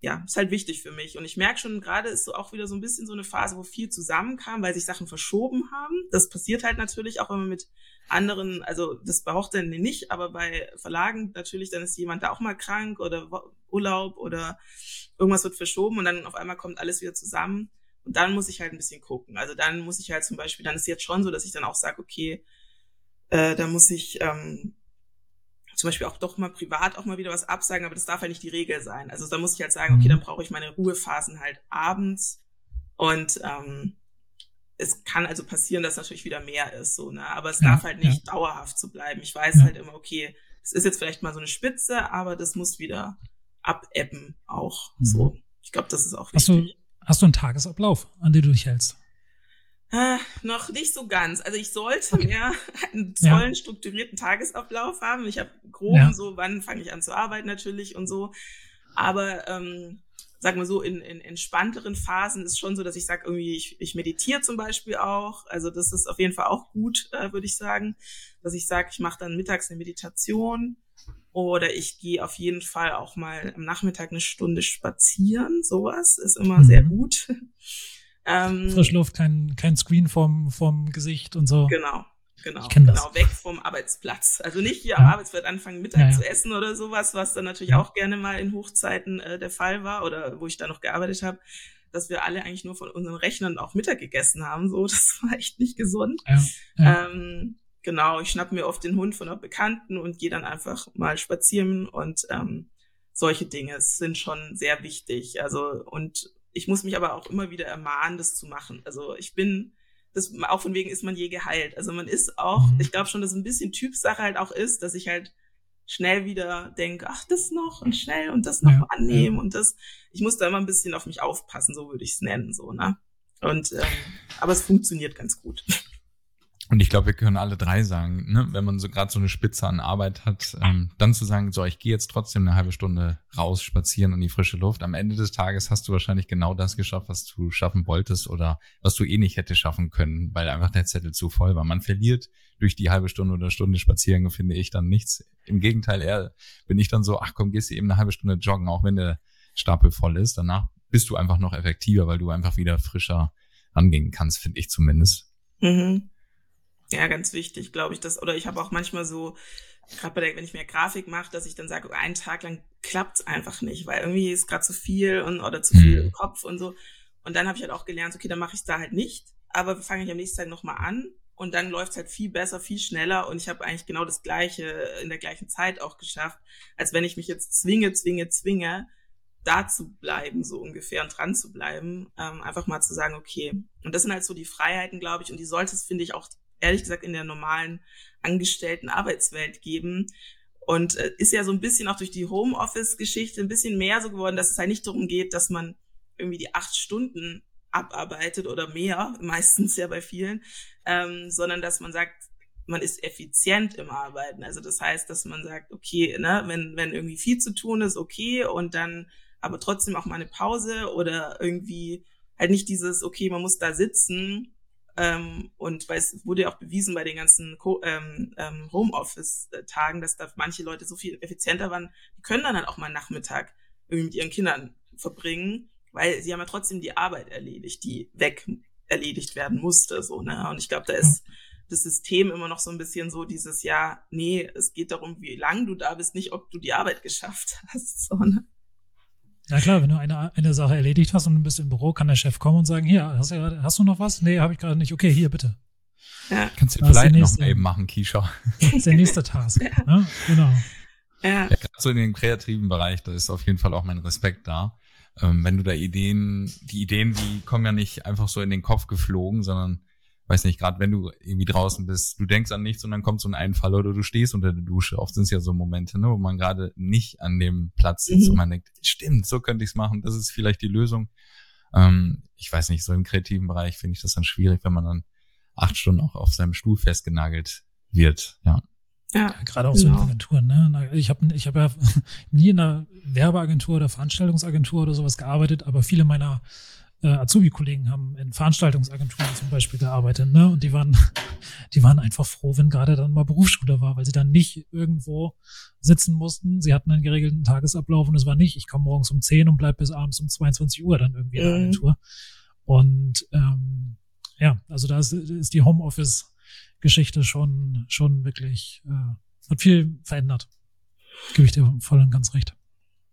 ja, ist halt wichtig für mich. Und ich merke schon, gerade ist so auch wieder so ein bisschen so eine Phase, wo viel zusammenkam, weil sich Sachen verschoben haben. Das passiert halt natürlich auch, wenn man mit anderen, also das braucht dann nicht, aber bei Verlagen natürlich, dann ist jemand da auch mal krank oder Urlaub oder irgendwas wird verschoben und dann auf einmal kommt alles wieder zusammen. Und dann muss ich halt ein bisschen gucken. Also dann muss ich halt zum Beispiel, dann ist jetzt schon so, dass ich dann auch sage, okay, äh, da muss ich ähm, zum Beispiel auch doch mal privat auch mal wieder was absagen, aber das darf halt nicht die Regel sein. Also da muss ich halt sagen, okay, mhm. dann brauche ich meine Ruhephasen halt abends und ähm, es kann also passieren, dass natürlich wieder mehr ist, so, ne? Aber es ja, darf halt nicht ja. dauerhaft so bleiben. Ich weiß ja. halt immer, okay, es ist jetzt vielleicht mal so eine Spitze, aber das muss wieder abebben auch. Mhm. So. Ich glaube, das ist auch wichtig. Hast du, hast du einen Tagesablauf, an den du dich hältst? Äh, noch nicht so ganz. Also ich sollte okay. mehr einen tollen, ja. strukturierten Tagesablauf haben. Ich habe grob ja. so, wann fange ich an zu arbeiten natürlich und so. Aber ähm, sag mal so, in, in entspannteren Phasen ist schon so, dass ich sage, irgendwie, ich, ich meditiere zum Beispiel auch. Also das ist auf jeden Fall auch gut, äh, würde ich sagen. Dass ich sage, ich mache dann mittags eine Meditation oder ich gehe auf jeden Fall auch mal am Nachmittag eine Stunde spazieren. Sowas ist immer mhm. sehr gut. Ähm, Frischluft, kein, kein Screen vom, vom Gesicht und so. Genau, genau. genau, das. weg vom Arbeitsplatz. Also nicht hier ja. am Arbeitsplatz anfangen, Mittag ja, ja. zu essen oder sowas, was dann natürlich auch gerne mal in Hochzeiten äh, der Fall war oder wo ich da noch gearbeitet habe, dass wir alle eigentlich nur von unseren Rechnern auch Mittag gegessen haben. So, das war echt nicht gesund. Ähm, genau, ich schnapp mir oft den Hund von einer Bekannten und gehe dann einfach mal spazieren und ähm, solche Dinge sind schon sehr wichtig. Also und ich muss mich aber auch immer wieder ermahnen, das zu machen. Also ich bin, das auch von wegen ist man je geheilt. Also man ist auch, mhm. ich glaube schon, dass ein bisschen Typsache halt auch ist, dass ich halt schnell wieder denke, ach, das noch und schnell und das noch ja, annehmen ja. und das. Ich muss da immer ein bisschen auf mich aufpassen, so würde ich es nennen, so, ne? Und ähm, aber es funktioniert ganz gut. Und ich glaube, wir können alle drei sagen, ne, wenn man so gerade so eine Spitze an Arbeit hat, ähm, dann zu sagen, so, ich gehe jetzt trotzdem eine halbe Stunde raus, spazieren in die frische Luft. Am Ende des Tages hast du wahrscheinlich genau das geschafft, was du schaffen wolltest oder was du eh nicht hätte schaffen können, weil einfach der Zettel zu voll war. Man verliert durch die halbe Stunde oder Stunde spazieren, finde ich dann nichts. Im Gegenteil, eher bin ich dann so, ach komm, gehst du eben eine halbe Stunde joggen, auch wenn der Stapel voll ist. Danach bist du einfach noch effektiver, weil du einfach wieder frischer angehen kannst, finde ich zumindest. Mhm. Ja, ganz wichtig, glaube ich, das. Oder ich habe auch manchmal so, gerade bei der, wenn ich mehr Grafik mache, dass ich dann sage, einen Tag lang klappt's einfach nicht, weil irgendwie ist gerade zu viel und oder zu viel mhm. im Kopf und so. Und dann habe ich halt auch gelernt, okay, dann mache ich da halt nicht, aber fange ich am nächsten Tag nochmal an und dann läuft's halt viel besser, viel schneller und ich habe eigentlich genau das Gleiche in der gleichen Zeit auch geschafft, als wenn ich mich jetzt zwinge, zwinge, zwinge, da zu bleiben, so ungefähr und dran zu bleiben, ähm, einfach mal zu sagen, okay. Und das sind halt so die Freiheiten, glaube ich, und die sollte es, finde ich, auch ehrlich gesagt in der normalen angestellten Arbeitswelt geben. Und äh, ist ja so ein bisschen auch durch die Homeoffice-Geschichte ein bisschen mehr so geworden, dass es halt nicht darum geht, dass man irgendwie die acht Stunden abarbeitet oder mehr, meistens ja bei vielen, ähm, sondern dass man sagt, man ist effizient im Arbeiten. Also das heißt, dass man sagt, okay, ne, wenn, wenn irgendwie viel zu tun ist, okay, und dann aber trotzdem auch mal eine Pause oder irgendwie halt nicht dieses, okay, man muss da sitzen ähm, und weil es wurde ja auch bewiesen bei den ganzen ähm, ähm, Homeoffice-Tagen, dass da manche Leute so viel effizienter waren, die können dann halt auch mal Nachmittag irgendwie mit ihren Kindern verbringen, weil sie haben ja trotzdem die Arbeit erledigt, die weg erledigt werden musste. So, ne? Und ich glaube, da ist das System immer noch so ein bisschen so dieses Jahr, nee, es geht darum, wie lang du da bist, nicht ob du die Arbeit geschafft hast. So, ne? Ja klar, wenn du eine, eine Sache erledigt hast und du bist im Büro, kann der Chef kommen und sagen, hier, hast du, hast du noch was? Nee, habe ich gerade nicht. Okay, hier, bitte. Ja. Kannst du vielleicht noch mal eben machen, Kisha. Das ist der nächste Task. ja. ja. genau. Ja. ja Gerade so in dem kreativen Bereich, da ist auf jeden Fall auch mein Respekt da. ähm, wenn du da Ideen, die Ideen, die kommen ja nicht einfach so in den Kopf geflogen, sondern weiß nicht, gerade wenn du irgendwie draußen bist, du denkst an nichts und dann kommt so ein Einfall oder du stehst unter der Dusche. Oft sind es ja so Momente, ne, wo man gerade nicht an dem Platz sitzt mhm. und man denkt, stimmt, so könnte ich es machen, das ist vielleicht die Lösung. Ähm, ich weiß nicht, so im kreativen Bereich finde ich das dann schwierig, wenn man dann acht Stunden auch auf seinem Stuhl festgenagelt wird. Ja. Ja, gerade auch genau. so in genau. Agenturen. Ne? Ich habe ich hab ja nie in einer Werbeagentur oder Veranstaltungsagentur oder sowas gearbeitet, aber viele meiner äh, Azubi-Kollegen haben in Veranstaltungsagenturen zum Beispiel gearbeitet, ne? Und die waren, die waren einfach froh, wenn gerade dann mal Berufsschule war, weil sie dann nicht irgendwo sitzen mussten. Sie hatten einen geregelten Tagesablauf und es war nicht, ich komme morgens um 10 und bleib bis abends um 22 Uhr dann irgendwie in der mhm. Agentur. Und ähm, ja, also da ist, ist die Homeoffice-Geschichte schon, schon wirklich, äh, hat viel verändert. Gebe ich dir voll und ganz recht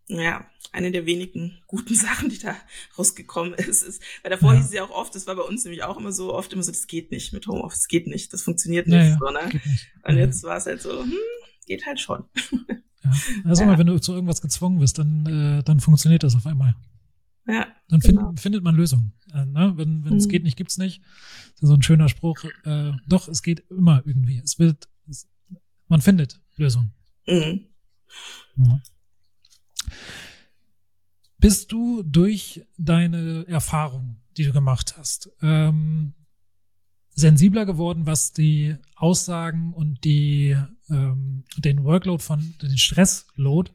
ja, eine der wenigen guten Sachen, die da rausgekommen ist, ist, weil davor ja. hieß es ja auch oft, das war bei uns nämlich auch immer so, oft immer so, das geht nicht mit Homeoffice, das geht nicht, das funktioniert nicht, ja, ja, so, ne? Nicht. Und jetzt war es halt so, hm, geht halt schon. Ja, also ja. mal, wenn du zu irgendwas gezwungen bist, dann, äh, dann funktioniert das auf einmal. Ja. Dann find, genau. findet man Lösungen. Äh, ne? Wenn wenn mhm. es geht nicht, gibt's nicht. Das ist so ein schöner Spruch. Äh, doch, es geht immer irgendwie. Es wird, es, man findet Lösungen. Mhm. Ja. Bist du durch deine Erfahrung, die du gemacht hast, ähm, sensibler geworden, was die Aussagen und die ähm, den Workload von den Stressload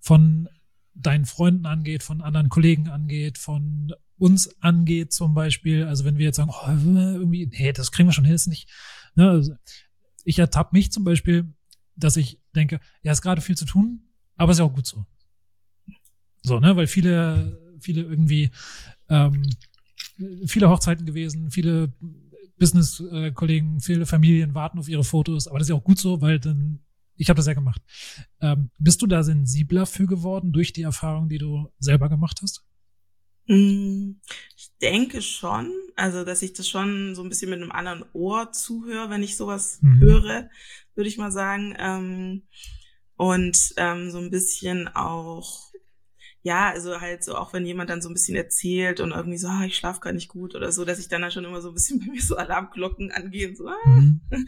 von deinen Freunden angeht, von anderen Kollegen angeht, von uns angeht zum Beispiel. Also wenn wir jetzt sagen, oh, irgendwie, nee, das kriegen wir schon hin, ist nicht. Ne? Also ich ertappe mich zum Beispiel, dass ich denke, ja, ist gerade viel zu tun, aber ist ja auch gut so. So, ne, weil viele, viele irgendwie, ähm, viele Hochzeiten gewesen, viele Business-Kollegen, viele Familien warten auf ihre Fotos, aber das ist ja auch gut so, weil dann, ich habe das ja gemacht. Ähm, bist du da sensibler für geworden durch die Erfahrung, die du selber gemacht hast? Mm, ich denke schon, also dass ich das schon so ein bisschen mit einem anderen Ohr zuhöre, wenn ich sowas mhm. höre, würde ich mal sagen. Ähm, und ähm, so ein bisschen auch ja, also halt so, auch wenn jemand dann so ein bisschen erzählt und irgendwie so, ah, ich schlafe gar nicht gut oder so, dass ich dann, dann schon immer so ein bisschen bei mir so Alarmglocken angehen, so, ah, mhm. du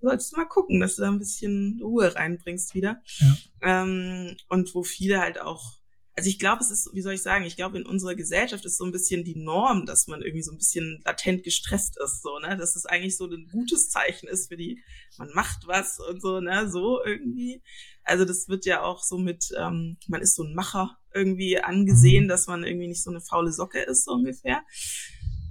solltest mal gucken, dass du da ein bisschen Ruhe reinbringst wieder. Ja. Ähm, und wo viele halt auch, also ich glaube, es ist, wie soll ich sagen, ich glaube, in unserer Gesellschaft ist so ein bisschen die Norm, dass man irgendwie so ein bisschen latent gestresst ist, so, ne, dass es eigentlich so ein gutes Zeichen ist für die, man macht was und so, ne, so irgendwie. Also das wird ja auch so mit, ähm, man ist so ein Macher irgendwie angesehen, dass man irgendwie nicht so eine faule Socke ist, so ungefähr.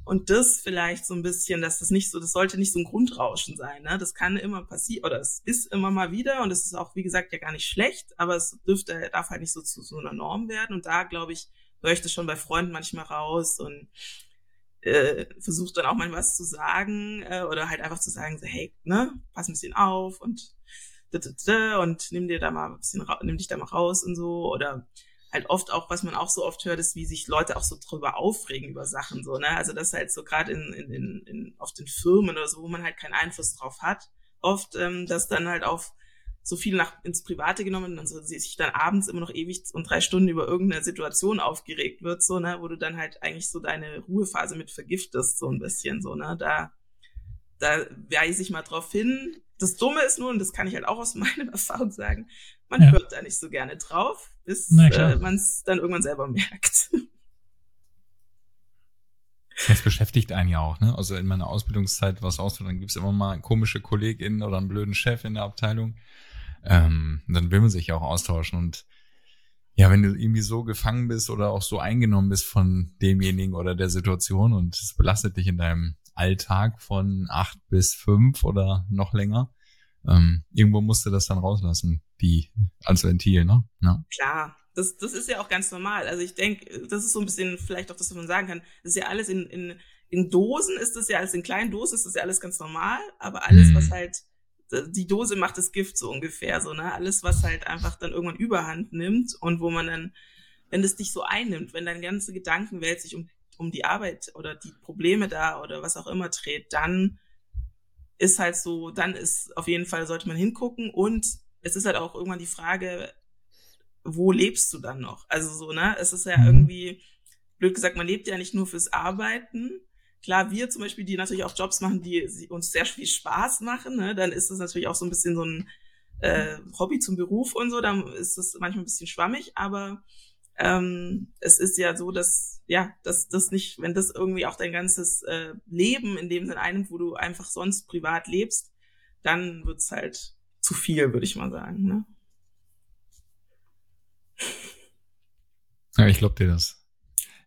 Und das vielleicht so ein bisschen, dass das nicht so, das sollte nicht so ein Grundrauschen sein, ne? Das kann immer passieren, oder es ist immer mal wieder und es ist auch, wie gesagt, ja gar nicht schlecht, aber es dürfte, darf halt nicht so zu so einer Norm werden. Und da, glaube ich, höre ich das schon bei Freunden manchmal raus und äh, versucht dann auch mal was zu sagen äh, oder halt einfach zu sagen, so, hey, ne, pass ein bisschen auf und und nimm dir da mal ein bisschen, nimm dich da mal raus und so oder halt oft auch, was man auch so oft hört, ist, wie sich Leute auch so drüber aufregen über Sachen so, ne? Also das halt so gerade in, in, in, in auf den Firmen oder so, wo man halt keinen Einfluss drauf hat, oft, ähm, dass dann halt auf so viel nach ins Private genommen und so, sich dann abends immer noch ewig und drei Stunden über irgendeine Situation aufgeregt wird, so, ne, wo du dann halt eigentlich so deine Ruhephase mit vergiftest, so ein bisschen, so, ne, da, da weise ich mal drauf hin. Das Dumme ist nur, und das kann ich halt auch aus meiner Erfahrung sagen, man ja. hört da nicht so gerne drauf, bis äh, man es dann irgendwann selber merkt. Das beschäftigt einen ja auch, ne? Also in meiner Ausbildungszeit war es auch so, dann gibt's immer mal komische KollegInnen oder einen blöden Chef in der Abteilung. Ähm, dann will man sich ja auch austauschen und ja, wenn du irgendwie so gefangen bist oder auch so eingenommen bist von demjenigen oder der Situation und es belastet dich in deinem Alltag von acht bis fünf oder noch länger, ähm, irgendwo musst du das dann rauslassen, die als Ventil, ne? Ja. Klar, das, das ist ja auch ganz normal. Also ich denke, das ist so ein bisschen vielleicht auch das, was man sagen kann. Das ist ja alles in, in, in Dosen ist das ja alles, in kleinen Dosen ist das ja alles ganz normal, aber alles, mhm. was halt, die Dose macht das Gift so ungefähr, so, ne? Alles, was halt einfach dann irgendwann Überhand nimmt und wo man dann, wenn das dich so einnimmt, wenn deine ganze Gedankenwelt sich um, um die Arbeit oder die Probleme da oder was auch immer dreht, dann ist halt so, dann ist auf jeden Fall sollte man hingucken und es ist halt auch irgendwann die Frage, wo lebst du dann noch? Also so, ne? Es ist ja mhm. irgendwie, blöd gesagt, man lebt ja nicht nur fürs Arbeiten. Klar, wir zum Beispiel, die natürlich auch Jobs machen, die uns sehr viel Spaß machen, ne? dann ist es natürlich auch so ein bisschen so ein äh, Hobby zum Beruf und so, dann ist es manchmal ein bisschen schwammig, aber ähm, es ist ja so, dass ja, dass das nicht, wenn das irgendwie auch dein ganzes äh, Leben in dem Sinne einnimmt, wo du einfach sonst privat lebst, dann wird's halt zu viel, würde ich mal sagen. Ne? Ja, ich glaube dir das.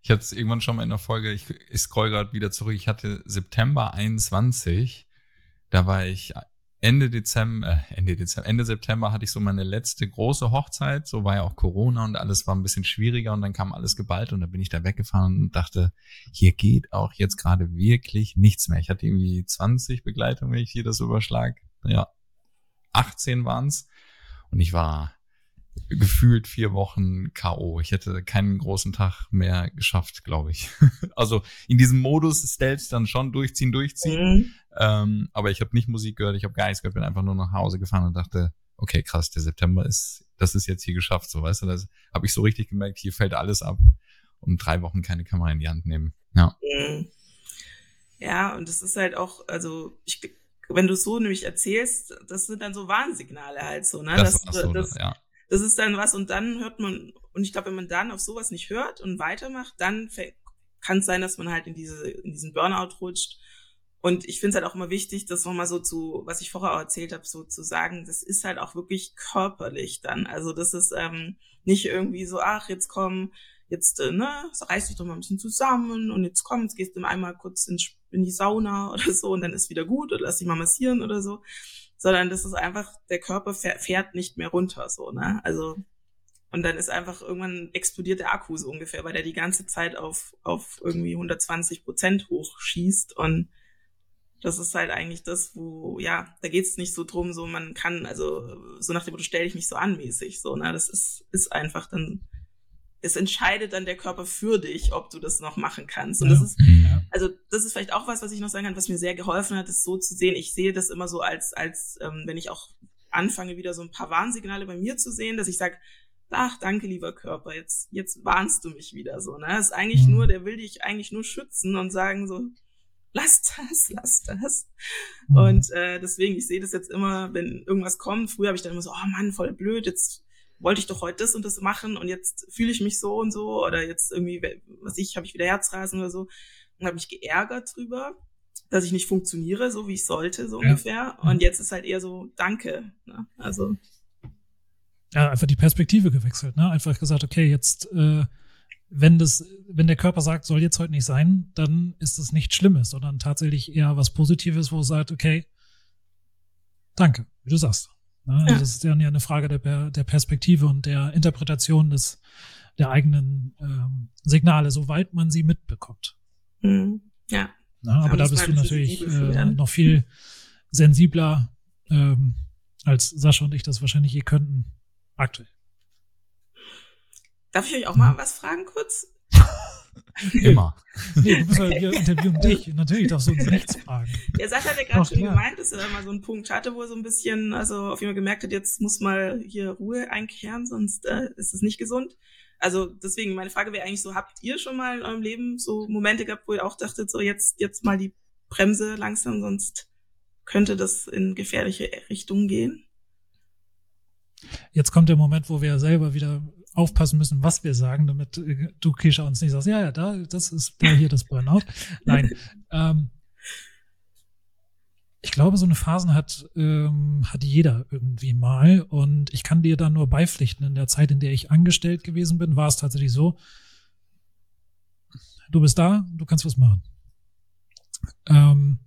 Ich hatte es irgendwann schon mal in der Folge, ich, ich scroll gerade wieder zurück, ich hatte September 21, da war ich Ende Dezember, äh, Ende Dezember, Ende September hatte ich so meine letzte große Hochzeit, so war ja auch Corona und alles war ein bisschen schwieriger und dann kam alles geballt und dann bin ich da weggefahren und dachte, hier geht auch jetzt gerade wirklich nichts mehr. Ich hatte irgendwie 20 Begleitungen, wenn ich hier das überschlag. Ja, 18 waren's und ich war gefühlt vier Wochen K.O. Ich hätte keinen großen Tag mehr geschafft, glaube ich. also in diesem Modus Stealth dann schon durchziehen, durchziehen. Mhm. Ähm, aber ich habe nicht Musik gehört, ich habe gar nichts gehört, bin einfach nur nach Hause gefahren und dachte, okay, krass, der September ist, das ist jetzt hier geschafft, so weißt du, das habe ich so richtig gemerkt, hier fällt alles ab und drei Wochen keine Kamera in die Hand nehmen. Ja. Mhm. Ja, und das ist halt auch, also ich wenn du es so nämlich erzählst, das sind dann so Warnsignale halt so, ne? Das, das, so, das, ja das ist dann was und dann hört man, und ich glaube, wenn man dann auf sowas nicht hört und weitermacht, dann kann es sein, dass man halt in diese, in diesen Burnout rutscht. Und ich finde es halt auch immer wichtig, das nochmal so zu, was ich vorher auch erzählt habe, so zu sagen, das ist halt auch wirklich körperlich dann. Also das ist ähm, nicht irgendwie so, ach, jetzt komm, jetzt, äh, ne, reiß dich doch mal ein bisschen zusammen und jetzt komm, jetzt gehst du einmal kurz in, in die Sauna oder so und dann ist wieder gut oder lass dich mal massieren oder so sondern das ist einfach, der Körper fährt nicht mehr runter, so, ne? Also, und dann ist einfach irgendwann explodiert der Akku so ungefähr, weil der die ganze Zeit auf, auf irgendwie 120 Prozent hochschießt und das ist halt eigentlich das, wo, ja, da geht's nicht so drum, so man kann, also so nach dem Motto, stell dich nicht so anmäßig, so, ne? Das ist, ist einfach dann es entscheidet dann der Körper für dich, ob du das noch machen kannst. Und ja. das ist, also das ist vielleicht auch was, was ich noch sagen kann, was mir sehr geholfen hat, ist so zu sehen. Ich sehe das immer so als, als ähm, wenn ich auch anfange, wieder so ein paar Warnsignale bei mir zu sehen, dass ich sage, ach, danke, lieber Körper, jetzt, jetzt warnst du mich wieder so. Ne? Das ist eigentlich mhm. nur, der will dich eigentlich nur schützen und sagen so, lass das, lass das. Mhm. Und äh, deswegen, ich sehe das jetzt immer, wenn irgendwas kommt. Früher habe ich dann immer so, oh Mann, voll blöd, jetzt wollte ich doch heute das und das machen und jetzt fühle ich mich so und so oder jetzt irgendwie, was ich, habe ich wieder Herzrasen oder so und habe mich geärgert drüber, dass ich nicht funktioniere, so wie ich sollte, so ja. ungefähr. Und jetzt ist halt eher so, danke. Ne? Also. Ja, einfach die Perspektive gewechselt, ne? Einfach gesagt, okay, jetzt, äh, wenn das, wenn der Körper sagt, soll jetzt heute nicht sein, dann ist es nichts Schlimmes, sondern tatsächlich eher was Positives, wo es sagt, okay, danke, wie du sagst. Ne? Also ja. Das ist dann ja eine Frage der, der Perspektive und der Interpretation des, der eigenen ähm, Signale, soweit man sie mitbekommt. Mhm. Ja. Na, aber da bist du natürlich äh, noch viel sensibler, ähm, als Sascha und ich das wahrscheinlich je könnten, aktuell. Darf ich euch auch mal was fragen kurz? Immer. nee, du bist halt, wir interviewen dich. Natürlich darfst du uns nichts fragen. Der Sascha hat ja gerade schon klar. gemeint, dass er mal so einen Punkt hatte, wo er so ein bisschen, also auf jeden Fall gemerkt hat, jetzt muss mal hier Ruhe einkehren, sonst äh, ist es nicht gesund. Also deswegen, meine Frage wäre eigentlich so, habt ihr schon mal in eurem Leben so Momente gehabt, wo ihr auch dachtet, so jetzt, jetzt mal die Bremse langsam, sonst könnte das in gefährliche Richtungen gehen? Jetzt kommt der Moment, wo wir selber wieder aufpassen müssen, was wir sagen, damit äh, du, Kisha, uns nicht sagst, ja, ja, da, das ist da hier das Burnout. Nein. ähm, ich glaube, so eine Phasen hat, ähm, hat jeder irgendwie mal. Und ich kann dir da nur beipflichten. In der Zeit, in der ich angestellt gewesen bin, war es tatsächlich so, du bist da, du kannst was machen. Ähm,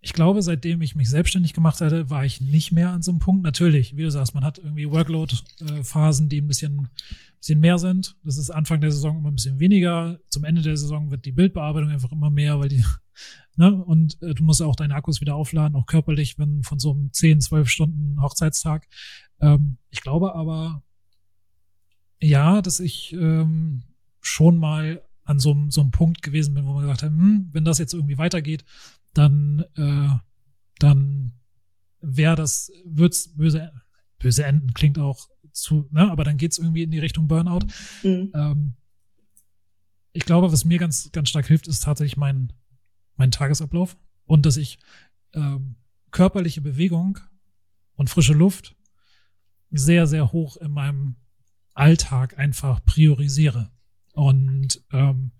ich glaube, seitdem ich mich selbstständig gemacht hatte, war ich nicht mehr an so einem Punkt. Natürlich, wie du sagst, man hat irgendwie Workload-Phasen, die ein bisschen, bisschen mehr sind. Das ist Anfang der Saison immer ein bisschen weniger. Zum Ende der Saison wird die Bildbearbeitung einfach immer mehr, weil die, ne, und äh, du musst auch deine Akkus wieder aufladen, auch körperlich, wenn von so einem 10, 12 Stunden Hochzeitstag. Ähm, ich glaube aber, ja, dass ich ähm, schon mal an so, so einem Punkt gewesen bin, wo man gesagt hat, hm, wenn das jetzt irgendwie weitergeht, dann, äh, dann wäre das, wird's böse böse enden klingt auch zu, ne, aber dann geht's irgendwie in die Richtung Burnout. Mhm. Ähm, ich glaube, was mir ganz, ganz stark hilft, ist tatsächlich mein, mein Tagesablauf und dass ich ähm, körperliche Bewegung und frische Luft sehr, sehr hoch in meinem Alltag einfach priorisiere. Und ähm,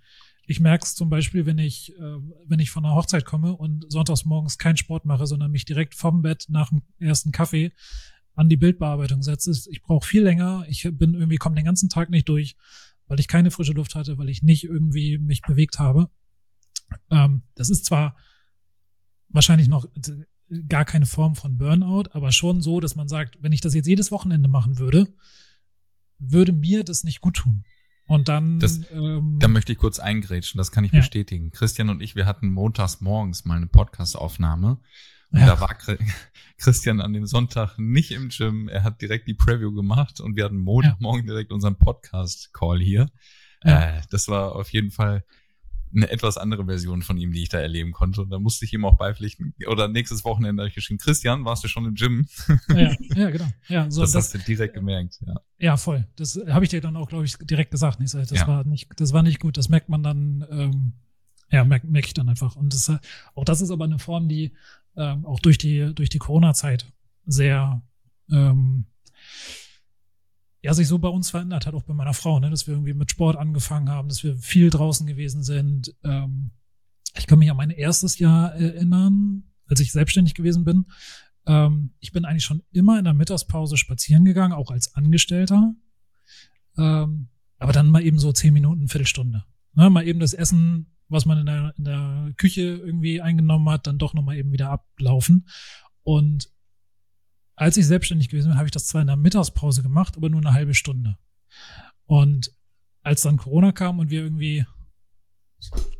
ich merke es zum Beispiel, wenn ich, äh, wenn ich von einer Hochzeit komme und sonntags morgens keinen Sport mache, sondern mich direkt vom Bett nach dem ersten Kaffee an die Bildbearbeitung setze. Ich brauche viel länger. Ich bin irgendwie, komme den ganzen Tag nicht durch, weil ich keine frische Luft hatte, weil ich nicht irgendwie mich bewegt habe. Ähm, das ist zwar wahrscheinlich noch gar keine Form von Burnout, aber schon so, dass man sagt, wenn ich das jetzt jedes Wochenende machen würde, würde mir das nicht gut tun. Und dann. Das, ähm, da möchte ich kurz eingrätschen, das kann ich ja. bestätigen. Christian und ich, wir hatten montags morgens mal eine Podcast-Aufnahme. Und ja. da war Christian an dem Sonntag nicht im Gym. Er hat direkt die Preview gemacht und wir hatten Montagmorgen ja. direkt unseren Podcast-Call hier. Äh, das war auf jeden Fall eine etwas andere Version von ihm, die ich da erleben konnte. Und da musste ich ihm auch beipflichten. Oder nächstes Wochenende habe ich geschrieben, Christian, warst du schon im Gym? Ja, ja genau. Ja, so, das, das hast du direkt gemerkt, ja. Ja, voll. Das habe ich dir dann auch, glaube ich, direkt gesagt. Das ja. war nicht, das war nicht gut. Das merkt man dann, ähm, ja, merke merk ich dann einfach. Und das, auch das ist aber eine Form, die ähm, auch durch die, durch die Corona-Zeit sehr ähm, ja, sich so bei uns verändert hat, auch bei meiner Frau, ne, dass wir irgendwie mit Sport angefangen haben, dass wir viel draußen gewesen sind. Ähm, ich kann mich an mein erstes Jahr erinnern, als ich selbstständig gewesen bin. Ähm, ich bin eigentlich schon immer in der Mittagspause spazieren gegangen, auch als Angestellter. Ähm, aber dann mal eben so zehn Minuten, Viertelstunde. Ne, mal eben das Essen, was man in der, in der Küche irgendwie eingenommen hat, dann doch nochmal eben wieder ablaufen. Und als ich selbstständig gewesen bin, habe ich das zwar in der Mittagspause gemacht, aber nur eine halbe Stunde. Und als dann Corona kam und wir irgendwie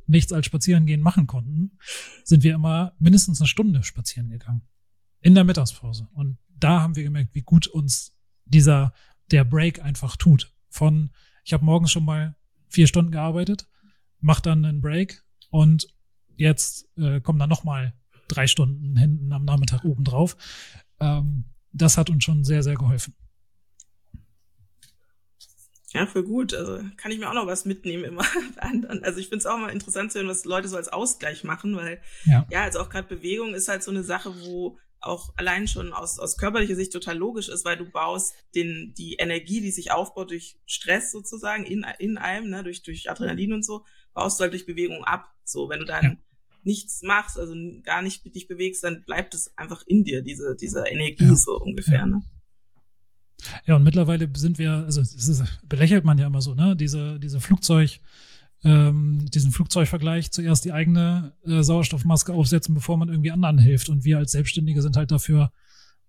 nichts als spazieren gehen machen konnten, sind wir immer mindestens eine Stunde spazieren gegangen. In der Mittagspause. Und da haben wir gemerkt, wie gut uns dieser, der Break einfach tut. Von, ich habe morgens schon mal vier Stunden gearbeitet, mach dann einen Break und jetzt äh, kommen dann nochmal drei Stunden hinten am Nachmittag oben drauf. Ähm, das hat uns schon sehr, sehr geholfen. Ja, für gut. Also kann ich mir auch noch was mitnehmen immer bei anderen. Also ich finde es auch mal interessant zu hören, was Leute so als Ausgleich machen, weil ja, ja also auch gerade Bewegung ist halt so eine Sache, wo auch allein schon aus, aus körperlicher Sicht total logisch ist, weil du baust den, die Energie, die sich aufbaut durch Stress sozusagen in, in einem, ne, durch, durch Adrenalin und so, baust du halt durch Bewegung ab. So, wenn du dann ja nichts machst, also gar nicht dich bewegst, dann bleibt es einfach in dir, diese, diese Energie ja. so ungefähr. Ja. Ne? Ja, und mittlerweile sind wir, also das ist, belächelt man ja immer so, ne? Diese, diese Flugzeug, ähm, diesen Flugzeugvergleich, zuerst die eigene äh, Sauerstoffmaske aufsetzen, bevor man irgendwie anderen hilft. Und wir als Selbstständige sind halt dafür,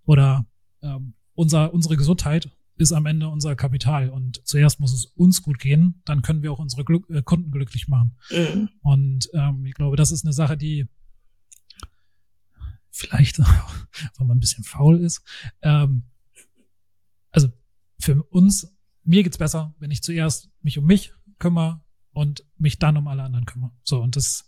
oder ähm, unser, unsere Gesundheit ist am Ende unser Kapital. Und zuerst muss es uns gut gehen, dann können wir auch unsere Glück, äh, Kunden glücklich machen. Mhm. Und ähm, ich glaube, das ist eine Sache, die vielleicht, wenn man ein bisschen faul ist, ähm, also für uns, mir geht's besser, wenn ich zuerst mich um mich kümmere und mich dann um alle anderen kümmere. So, und das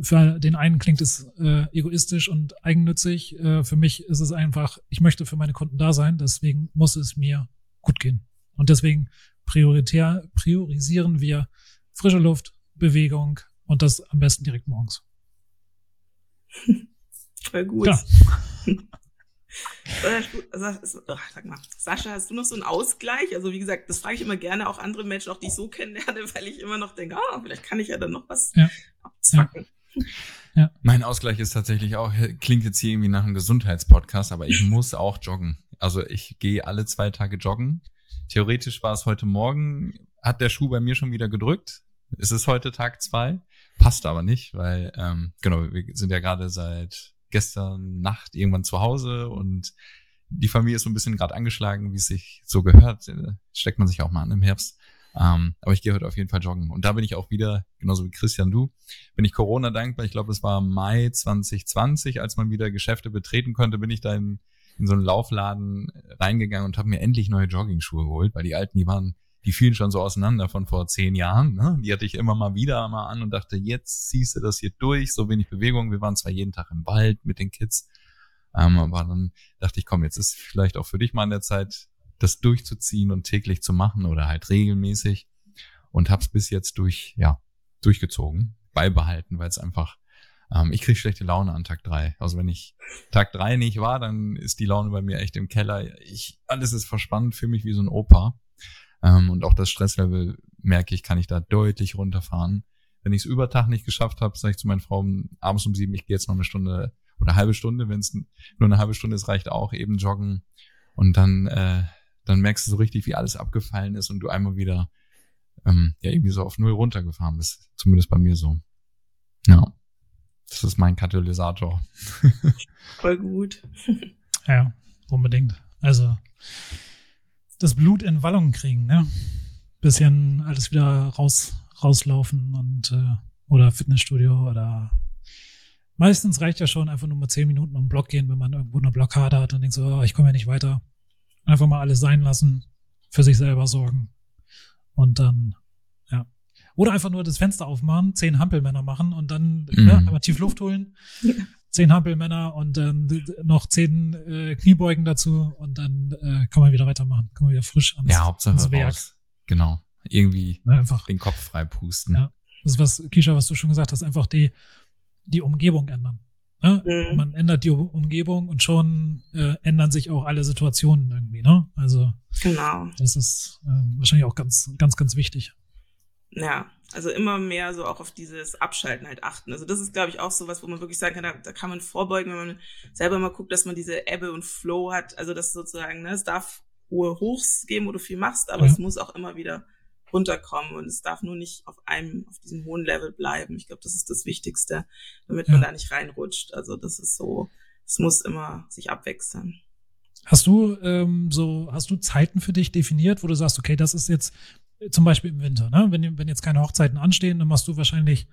für den einen klingt es äh, egoistisch und eigennützig. Äh, für mich ist es einfach, ich möchte für meine Kunden da sein, deswegen muss es mir gut gehen. Und deswegen prioritär, priorisieren wir frische Luft, Bewegung und das am besten direkt morgens. Voll gut. Ja. Sag mal, Sascha, hast du noch so einen Ausgleich? Also wie gesagt, das frage ich immer gerne auch andere Menschen, auch die ich so kennenlerne, weil ich immer noch denke, ah, vielleicht kann ich ja dann noch was ja. abzwacken. Ja. Ja. Mein Ausgleich ist tatsächlich auch, klingt jetzt hier irgendwie nach einem Gesundheitspodcast, aber ich muss auch joggen. Also ich gehe alle zwei Tage joggen. Theoretisch war es heute Morgen, hat der Schuh bei mir schon wieder gedrückt. Es ist heute Tag zwei, passt aber nicht, weil ähm, genau, wir sind ja gerade seit gestern Nacht irgendwann zu Hause und die Familie ist so ein bisschen gerade angeschlagen, wie es sich so gehört. Äh, steckt man sich auch mal an im Herbst. Ähm, aber ich gehe heute auf jeden Fall joggen. Und da bin ich auch wieder, genauso wie Christian, du, bin ich Corona dankbar. Ich glaube, es war Mai 2020, als man wieder Geschäfte betreten konnte, bin ich da in, in so einen Laufladen reingegangen und habe mir endlich neue Joggingschuhe geholt, weil die alten, die waren, die fielen schon so auseinander von vor zehn Jahren. Ne? Die hatte ich immer mal wieder mal an und dachte, jetzt ziehst du das hier durch, so wenig Bewegung. Wir waren zwar jeden Tag im Wald mit den Kids, Ähm, aber dann dachte ich, komm, jetzt ist vielleicht auch für dich mal an der Zeit, das durchzuziehen und täglich zu machen oder halt regelmäßig. Und hab's bis jetzt durch, ja, durchgezogen, beibehalten, weil es einfach, ähm, ich krieg schlechte Laune an Tag drei. Also wenn ich Tag drei nicht war, dann ist die Laune bei mir echt im Keller. Ich, alles ist verspannt für mich wie so ein Opa. Ähm, und auch das Stresslevel merke ich, kann ich da deutlich runterfahren. Wenn ich es über Tag nicht geschafft habe, sage ich zu meinen Frauen abends um sieben, ich gehe jetzt noch eine Stunde oder eine halbe Stunde, wenn es nur eine halbe Stunde ist, reicht auch, eben joggen. Und dann, äh, dann merkst du so richtig, wie alles abgefallen ist und du einmal wieder ähm, ja irgendwie so auf null runtergefahren bist. Zumindest bei mir so. Ja. Das ist mein Katalysator. Voll gut. ja, unbedingt. Also das Blut in Wallung kriegen, ne? Bisschen alles wieder raus, rauslaufen und äh, oder Fitnessstudio oder meistens reicht ja schon einfach nur mal zehn Minuten um den Block gehen, wenn man irgendwo eine Blockade hat und denkt so, oh, ich komme ja nicht weiter. Einfach mal alles sein lassen, für sich selber sorgen und dann, ja. Oder einfach nur das Fenster aufmachen, zehn Hampelmänner machen und dann mhm. ne, einmal tief Luft holen. Ja. Zehn Hampelmänner und dann noch zehn äh, Kniebeugen dazu und dann äh, kann man wieder weitermachen. Kann man wieder frisch ans, ja, Hauptsache ans Werk. Raus. Genau. Irgendwie ja, einfach den Kopf frei pusten. Ja. Das ist was, Kisha, was du schon gesagt hast, einfach die, die Umgebung ändern. Ne? Mhm. Man ändert die Umgebung und schon äh, ändern sich auch alle Situationen irgendwie. Ne? Also genau. das ist äh, wahrscheinlich auch ganz, ganz, ganz wichtig. Ja, also immer mehr so auch auf dieses Abschalten halt achten. Also das ist, glaube ich, auch so was, wo man wirklich sagen kann, da, da kann man vorbeugen, wenn man selber mal guckt, dass man diese Ebbe und Flow hat. Also das sozusagen, ne, es darf hohe Hochs geben, wo du viel machst, aber ja. es muss auch immer wieder runterkommen und es darf nur nicht auf einem, auf diesem hohen Level bleiben. Ich glaube, das ist das Wichtigste, damit ja. man da nicht reinrutscht. Also das ist so, es muss immer sich abwechseln. Hast du ähm, so, hast du Zeiten für dich definiert, wo du sagst, okay, das ist jetzt zum Beispiel im Winter, ne? Wenn, wenn jetzt keine Hochzeiten anstehen, dann machst du wahrscheinlich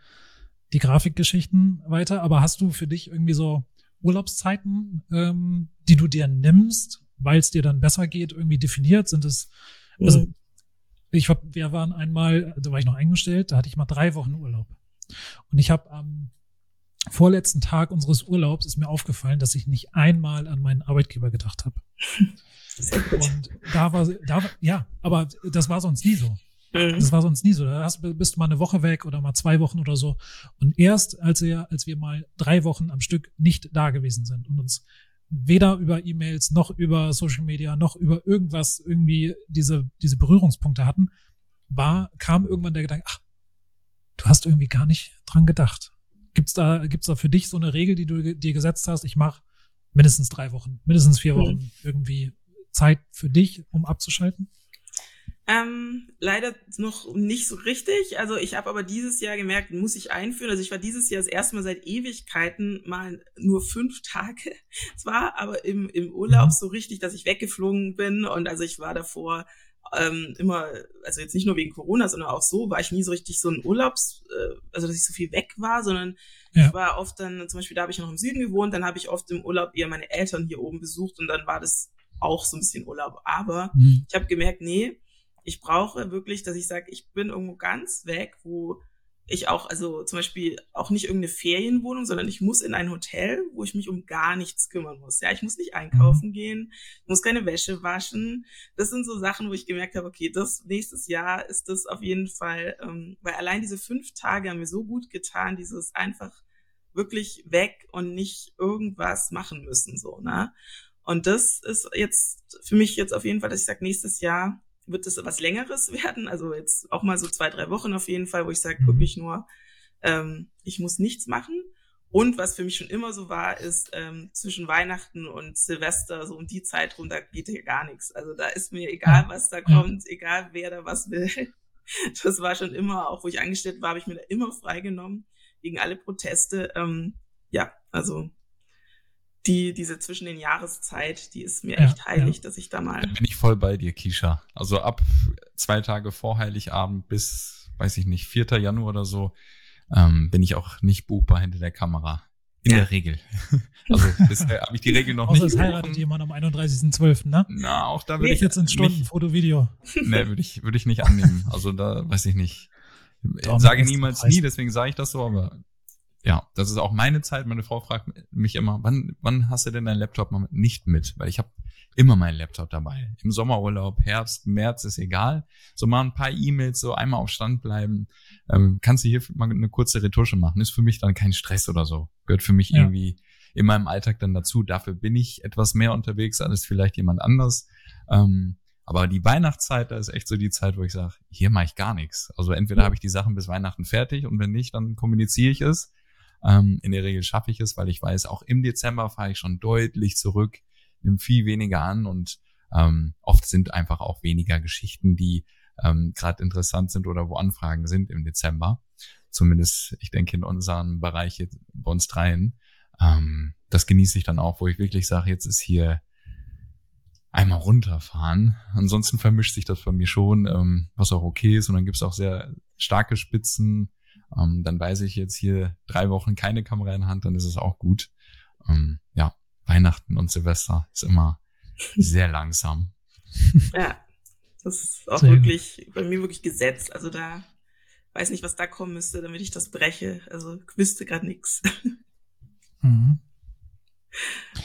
die Grafikgeschichten weiter, aber hast du für dich irgendwie so Urlaubszeiten, ähm, die du dir nimmst, weil es dir dann besser geht, irgendwie definiert? Sind es, also mhm. Ich hab, wir waren einmal, da war ich noch eingestellt, da hatte ich mal drei Wochen Urlaub. Und ich habe am vorletzten Tag unseres Urlaubs ist mir aufgefallen, dass ich nicht einmal an meinen Arbeitgeber gedacht habe. Und da war, da war, ja, aber das war sonst nie so. Mhm. Das war sonst nie so. Da hast, bist du mal eine Woche weg oder mal zwei Wochen oder so. Und erst als wir, als wir mal drei Wochen am Stück nicht da gewesen sind und uns weder über E-Mails noch über Social Media noch über irgendwas irgendwie diese, diese Berührungspunkte hatten, war, kam irgendwann der Gedanke, ach, du hast irgendwie gar nicht dran gedacht. Gibt's da, gibt's da für dich so eine Regel, die du dir gesetzt hast? Ich mache mindestens drei Wochen, mindestens vier Wochen mhm. irgendwie Zeit für dich, um abzuschalten? Ähm, leider noch nicht so richtig. Also ich habe aber dieses Jahr gemerkt, muss ich einführen. Also ich war dieses Jahr das erste Mal seit Ewigkeiten mal nur fünf Tage zwar, aber im, im Urlaub mhm. so richtig, dass ich weggeflogen bin. Und also ich war davor ähm, immer, also jetzt nicht nur wegen Corona, sondern auch so, war ich nie so richtig so ein Urlaubs, äh, also dass ich so viel weg war, sondern ja. ich war oft dann, zum Beispiel da habe ich noch im Süden gewohnt, dann habe ich oft im Urlaub eher meine Eltern hier oben besucht und dann war das auch so ein bisschen Urlaub. Aber mhm. ich habe gemerkt, nee, ich brauche wirklich, dass ich sage, ich bin irgendwo ganz weg, wo ich auch, also zum Beispiel auch nicht irgendeine Ferienwohnung, sondern ich muss in ein Hotel, wo ich mich um gar nichts kümmern muss. Ja, ich muss nicht einkaufen mhm. gehen, ich muss keine Wäsche waschen. Das sind so Sachen, wo ich gemerkt habe, okay, das nächstes Jahr ist das auf jeden Fall, ähm, weil allein diese fünf Tage haben mir so gut getan, dieses einfach wirklich weg und nicht irgendwas machen müssen, so, ne? Und das ist jetzt für mich jetzt auf jeden Fall, dass ich sage, nächstes Jahr wird es was Längeres werden. Also jetzt auch mal so zwei, drei Wochen auf jeden Fall, wo ich sage, mhm. wirklich nur, ähm, ich muss nichts machen. Und was für mich schon immer so war, ist ähm, zwischen Weihnachten und Silvester, so um die Zeit rum, da geht hier gar nichts. Also da ist mir egal, was da kommt, egal wer da was will. Das war schon immer, auch wo ich angestellt war, habe ich mir da immer freigenommen gegen alle Proteste. Ähm, ja, also die, diese zwischen den Jahreszeit, die ist mir ja, echt heilig, ja. dass ich da mal. Da bin ich voll bei dir, Kisha. Also ab zwei Tage vor Heiligabend bis, weiß ich nicht, 4. Januar oder so, ähm, bin ich auch nicht buchbar hinter der Kamera. In ja. der Regel. Also bisher habe ich die Regel noch Außer nicht. es heiratet jemand am 31.12., ne? Na, auch da würde ich jetzt in Stunden Foto, Video. Ne, würde ich, würde ich nicht annehmen. Also da weiß ich nicht. Ich sage niemals nie, deswegen sage ich das so, aber ja, das ist auch meine Zeit. Meine Frau fragt mich immer, wann, wann hast du denn deinen Laptop mal nicht mit? Weil ich habe immer meinen Laptop dabei. Im Sommerurlaub, Herbst, März ist egal. So mal ein paar E-Mails, so einmal auf Stand bleiben. Ähm, kannst du hier mal eine kurze Retusche machen. Ist für mich dann kein Stress oder so. Gehört für mich ja. irgendwie in meinem Alltag dann dazu. Dafür bin ich etwas mehr unterwegs als vielleicht jemand anders. Ähm, aber die Weihnachtszeit, da ist echt so die Zeit, wo ich sage, hier mache ich gar nichts. Also entweder habe ich die Sachen bis Weihnachten fertig und wenn nicht, dann kommuniziere ich es. Ähm, in der Regel schaffe ich es, weil ich weiß, auch im Dezember fahre ich schon deutlich zurück, nehme viel weniger an und ähm, oft sind einfach auch weniger Geschichten, die ähm, gerade interessant sind oder wo Anfragen sind im Dezember. Zumindest, ich denke, in unserem Bereich, jetzt, bei uns dreien. Ähm, das genieße ich dann auch, wo ich wirklich sage, jetzt ist hier einmal runterfahren. Ansonsten vermischt sich das bei mir schon, ähm, was auch okay ist. Und dann gibt's auch sehr starke Spitzen, ähm, dann weiß ich jetzt hier drei Wochen keine Kamera in Hand, dann ist es auch gut. Ähm, ja, Weihnachten und Silvester ist immer sehr langsam. Ja, das ist auch sehr wirklich gut. bei mir wirklich gesetzt. Also da weiß nicht, was da kommen müsste, damit ich das breche. Also ich wüsste gerade nichts. Mhm.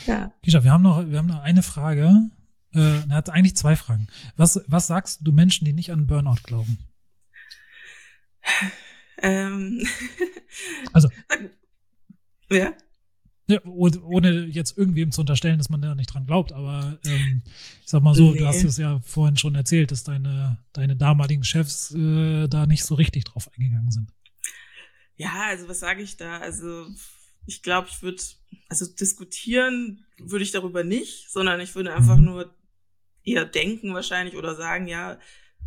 Ja. Kisha, wir haben noch, wir haben noch eine Frage. Äh, er hat eigentlich zwei Fragen. Was, was sagst du Menschen, die nicht an Burnout glauben? Ähm. Also. ja. Ja, ohne jetzt irgendwem zu unterstellen, dass man da nicht dran glaubt, aber ähm, ich sag mal so, nee. du hast es ja vorhin schon erzählt, dass deine, deine damaligen Chefs äh, da nicht so richtig drauf eingegangen sind. Ja, also was sage ich da? Also ich glaube, ich würde, also diskutieren würde ich darüber nicht, sondern ich würde einfach mhm. nur eher denken wahrscheinlich oder sagen, ja,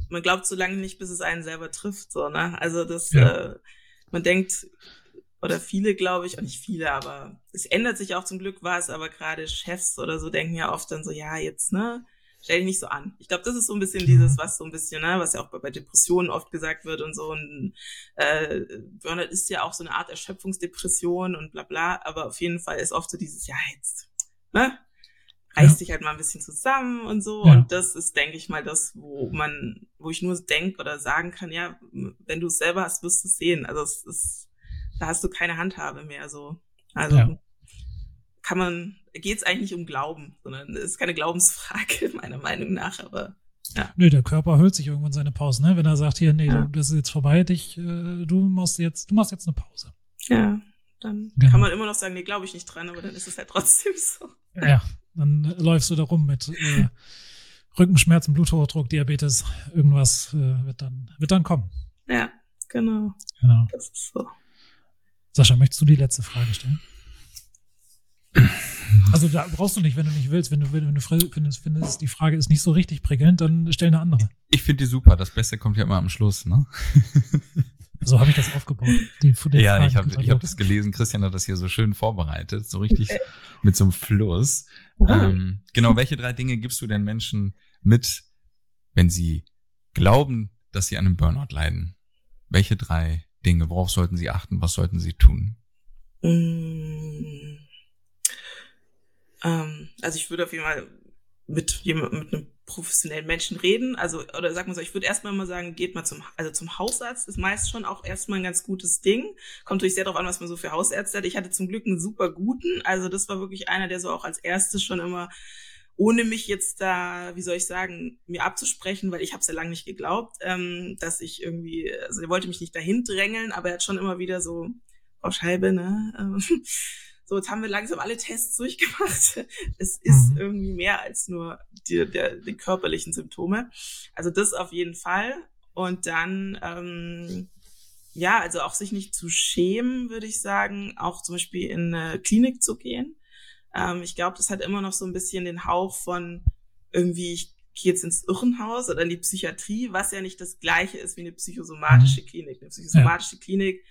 man glaubt so lange nicht, bis es einen selber trifft, so, ne? Also das, ja. äh, man denkt, oder viele, glaube ich, auch nicht viele, aber es ändert sich auch zum Glück was, aber gerade Chefs oder so denken ja oft dann so, ja, jetzt, ne, stell dich nicht so an. Ich glaube, das ist so ein bisschen dieses, was so ein bisschen, ne, was ja auch bei, bei Depressionen oft gesagt wird und so. Und äh, Burnout ist ja auch so eine Art Erschöpfungsdepression und bla bla, aber auf jeden Fall ist oft so dieses, ja, jetzt, ne? Reißt ja. dich halt mal ein bisschen zusammen und so. Ja. Und das ist, denke ich mal, das, wo man, wo ich nur denke oder sagen kann, ja, wenn du es selber hast, wirst du es sehen. Also es ist, da hast du keine Handhabe mehr. So. Also ja. kann man, geht es eigentlich nicht um Glauben, sondern es ist keine Glaubensfrage, meiner Meinung nach, aber ja. Nö, der Körper hört sich irgendwann seine Pause, ne? Wenn er sagt, hier, nee, ja. das ist jetzt vorbei, dich, äh, du machst jetzt, du machst jetzt eine Pause. Ja, dann genau. kann man immer noch sagen, nee, glaube ich nicht dran, aber dann ist es halt trotzdem so. Ja, dann äh, läufst du da rum mit äh, Rückenschmerzen, Bluthochdruck, Diabetes, irgendwas äh, wird dann wird dann kommen. Ja, genau. Genau. Das ist so. Sascha, möchtest du die letzte Frage stellen? Also da brauchst du nicht, wenn du nicht willst. Wenn du, wenn du findest, findest, die Frage ist nicht so richtig prickelnd, dann stell eine andere. Ich finde die super. Das Beste kommt ja immer am Schluss, ne? So habe ich das aufgebaut. Die, die ja, ich habe ich hab das gelesen. Christian hat das hier so schön vorbereitet, so richtig mit so einem Fluss. Ähm, genau, welche drei Dinge gibst du den Menschen mit, wenn sie glauben, dass sie an einem Burnout leiden? Welche drei Dinge? Worauf sollten sie achten? Was sollten sie tun? Mm. Ähm, also ich würde auf jeden Fall mit jemandem, mit einem professionellen Menschen reden. Also, oder sag mal so, ich würde erstmal mal sagen, geht mal zum, also zum Hausarzt ist meist schon auch erstmal ein ganz gutes Ding. Kommt natürlich sehr darauf an, was man so für Hausärzte hat. Ich hatte zum Glück einen super guten. Also das war wirklich einer, der so auch als erstes schon immer ohne mich jetzt da, wie soll ich sagen, mir abzusprechen, weil ich habe es ja lange nicht geglaubt, ähm, dass ich irgendwie, also er wollte mich nicht dahin drängeln, aber er hat schon immer wieder so, Frau Scheibe, ne? So, jetzt haben wir langsam alle Tests durchgemacht. Es ist mhm. irgendwie mehr als nur die, der, die körperlichen Symptome. Also das auf jeden Fall. Und dann, ähm, ja, also auch sich nicht zu schämen, würde ich sagen, auch zum Beispiel in eine Klinik zu gehen. Ähm, ich glaube, das hat immer noch so ein bisschen den Hauch von irgendwie, ich gehe jetzt ins Irrenhaus oder in die Psychiatrie, was ja nicht das gleiche ist wie eine psychosomatische mhm. Klinik. Eine psychosomatische ja. Klinik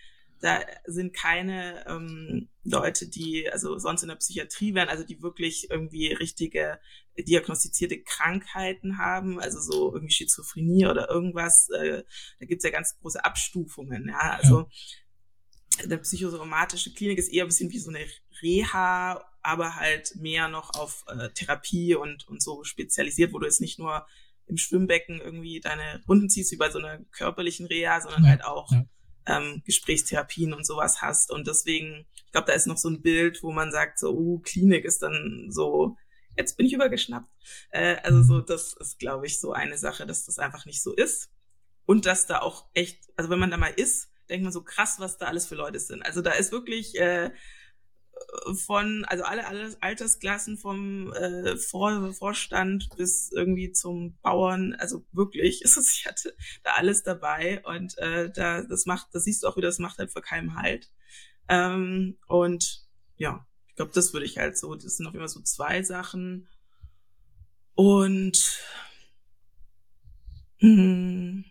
da sind keine ähm, Leute, die also sonst in der Psychiatrie wären, also die wirklich irgendwie richtige diagnostizierte Krankheiten haben, also so irgendwie Schizophrenie oder irgendwas. Äh, da gibt's ja ganz große Abstufungen. Ja, also ja. eine psychosomatische Klinik ist eher ein bisschen wie so eine Reha, aber halt mehr noch auf äh, Therapie und und so spezialisiert, wo du jetzt nicht nur im Schwimmbecken irgendwie deine Runden ziehst wie bei so einer körperlichen Reha, sondern ja. halt auch ähm, Gesprächstherapien und sowas hast. Und deswegen, ich glaube, da ist noch so ein Bild, wo man sagt, so, uh, Klinik ist dann so, jetzt bin ich übergeschnappt. Äh, also so, das ist, glaube ich, so eine Sache, dass das einfach nicht so ist. Und dass da auch echt, also wenn man da mal ist, denkt man so krass, was da alles für Leute sind. Also da ist wirklich äh, von, also alle, alle Altersklassen vom äh, Vor Vorstand bis irgendwie zum Bauern, also wirklich, ist es, ich hatte da alles dabei und äh, da, das macht, das siehst du auch wieder, das macht halt für keinem Halt. Ähm, und ja, ich glaube, das würde ich halt so, das sind jeden Fall so zwei Sachen. Und mh, hm,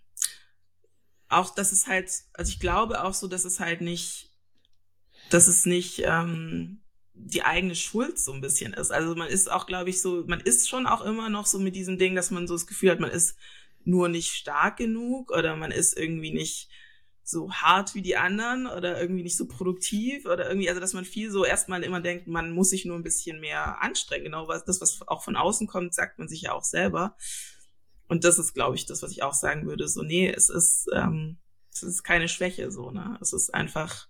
auch, dass es halt, also ich glaube auch so, dass es halt nicht dass es nicht ähm, die eigene Schuld so ein bisschen ist. Also man ist auch, glaube ich, so, man ist schon auch immer noch so mit diesem Ding, dass man so das Gefühl hat, man ist nur nicht stark genug oder man ist irgendwie nicht so hart wie die anderen oder irgendwie nicht so produktiv oder irgendwie, also dass man viel so erstmal immer denkt, man muss sich nur ein bisschen mehr anstrengen. Genau, was das, was auch von außen kommt, sagt man sich ja auch selber. Und das ist, glaube ich, das, was ich auch sagen würde. So, nee, es ist, ähm, es ist keine Schwäche, so, ne? Es ist einfach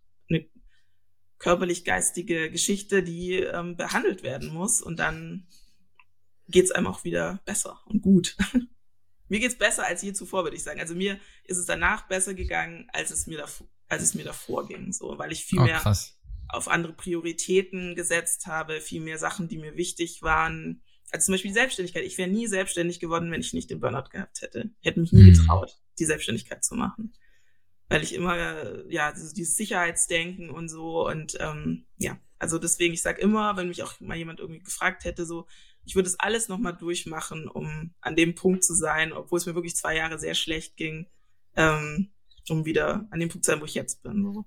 körperlich-geistige Geschichte, die ähm, behandelt werden muss. Und dann geht's einem auch wieder besser und gut. mir geht's besser als je zuvor, würde ich sagen. Also mir ist es danach besser gegangen, als es mir davor, als es mir davor ging, so, weil ich viel oh, mehr krass. auf andere Prioritäten gesetzt habe, viel mehr Sachen, die mir wichtig waren. Also zum Beispiel Selbstständigkeit. Ich wäre nie selbstständig geworden, wenn ich nicht den Burnout gehabt hätte. Ich hätte mich nie hm. getraut, die Selbstständigkeit zu machen weil ich immer, ja, dieses Sicherheitsdenken und so und ähm, ja, also deswegen, ich sag immer, wenn mich auch mal jemand irgendwie gefragt hätte, so, ich würde es alles nochmal durchmachen, um an dem Punkt zu sein, obwohl es mir wirklich zwei Jahre sehr schlecht ging, ähm, um wieder an dem Punkt zu sein, wo ich jetzt bin. So.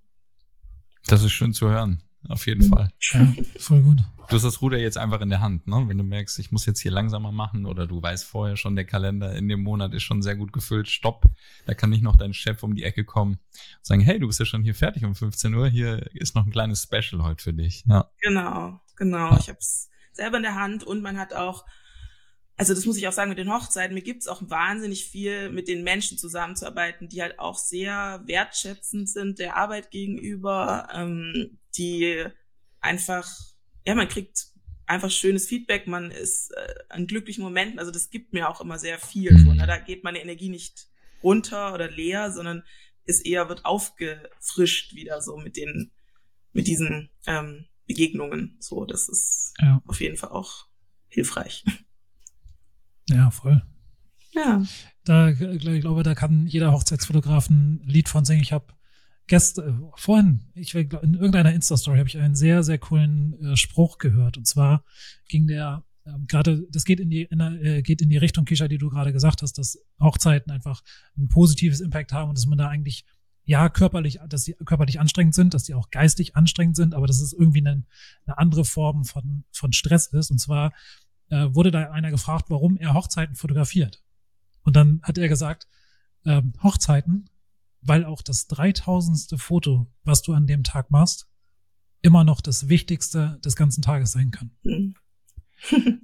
Das ist schön zu hören, auf jeden Fall. Ja, voll gut. Du hast das Ruder jetzt einfach in der Hand, ne? Wenn du merkst, ich muss jetzt hier langsamer machen oder du weißt vorher schon, der Kalender in dem Monat ist schon sehr gut gefüllt, stopp. Da kann nicht noch dein Chef um die Ecke kommen und sagen, hey, du bist ja schon hier fertig um 15 Uhr, hier ist noch ein kleines Special heute für dich. Ja. Genau, genau. Ich hab's selber in der Hand und man hat auch, also das muss ich auch sagen mit den Hochzeiten, mir gibt's auch wahnsinnig viel mit den Menschen zusammenzuarbeiten, die halt auch sehr wertschätzend sind der Arbeit gegenüber, ähm, die einfach ja, man kriegt einfach schönes Feedback, man ist äh, an glücklichen Momenten, also das gibt mir auch immer sehr viel. So, ne? Da geht meine Energie nicht runter oder leer, sondern ist eher, wird aufgefrischt wieder so mit den, mit diesen ähm, Begegnungen. So, das ist ja. auf jeden Fall auch hilfreich. Ja, voll. Ja. Da, ich glaube, da kann jeder Hochzeitsfotograf ein Lied von singen. Ich habe gestern, äh, vorhin, ich in irgendeiner Insta-Story habe ich einen sehr, sehr coolen äh, Spruch gehört. Und zwar ging der ähm, gerade, das geht in die, in, äh, geht in die Richtung, Kisha, die du gerade gesagt hast, dass Hochzeiten einfach ein positives Impact haben und dass man da eigentlich ja, körperlich, dass sie körperlich anstrengend sind, dass sie auch geistig anstrengend sind, aber dass es irgendwie eine, eine andere Form von, von Stress ist. Und zwar äh, wurde da einer gefragt, warum er Hochzeiten fotografiert. Und dann hat er gesagt, ähm, Hochzeiten weil auch das dreitausendste Foto, was du an dem Tag machst, immer noch das Wichtigste des ganzen Tages sein kann. Mhm.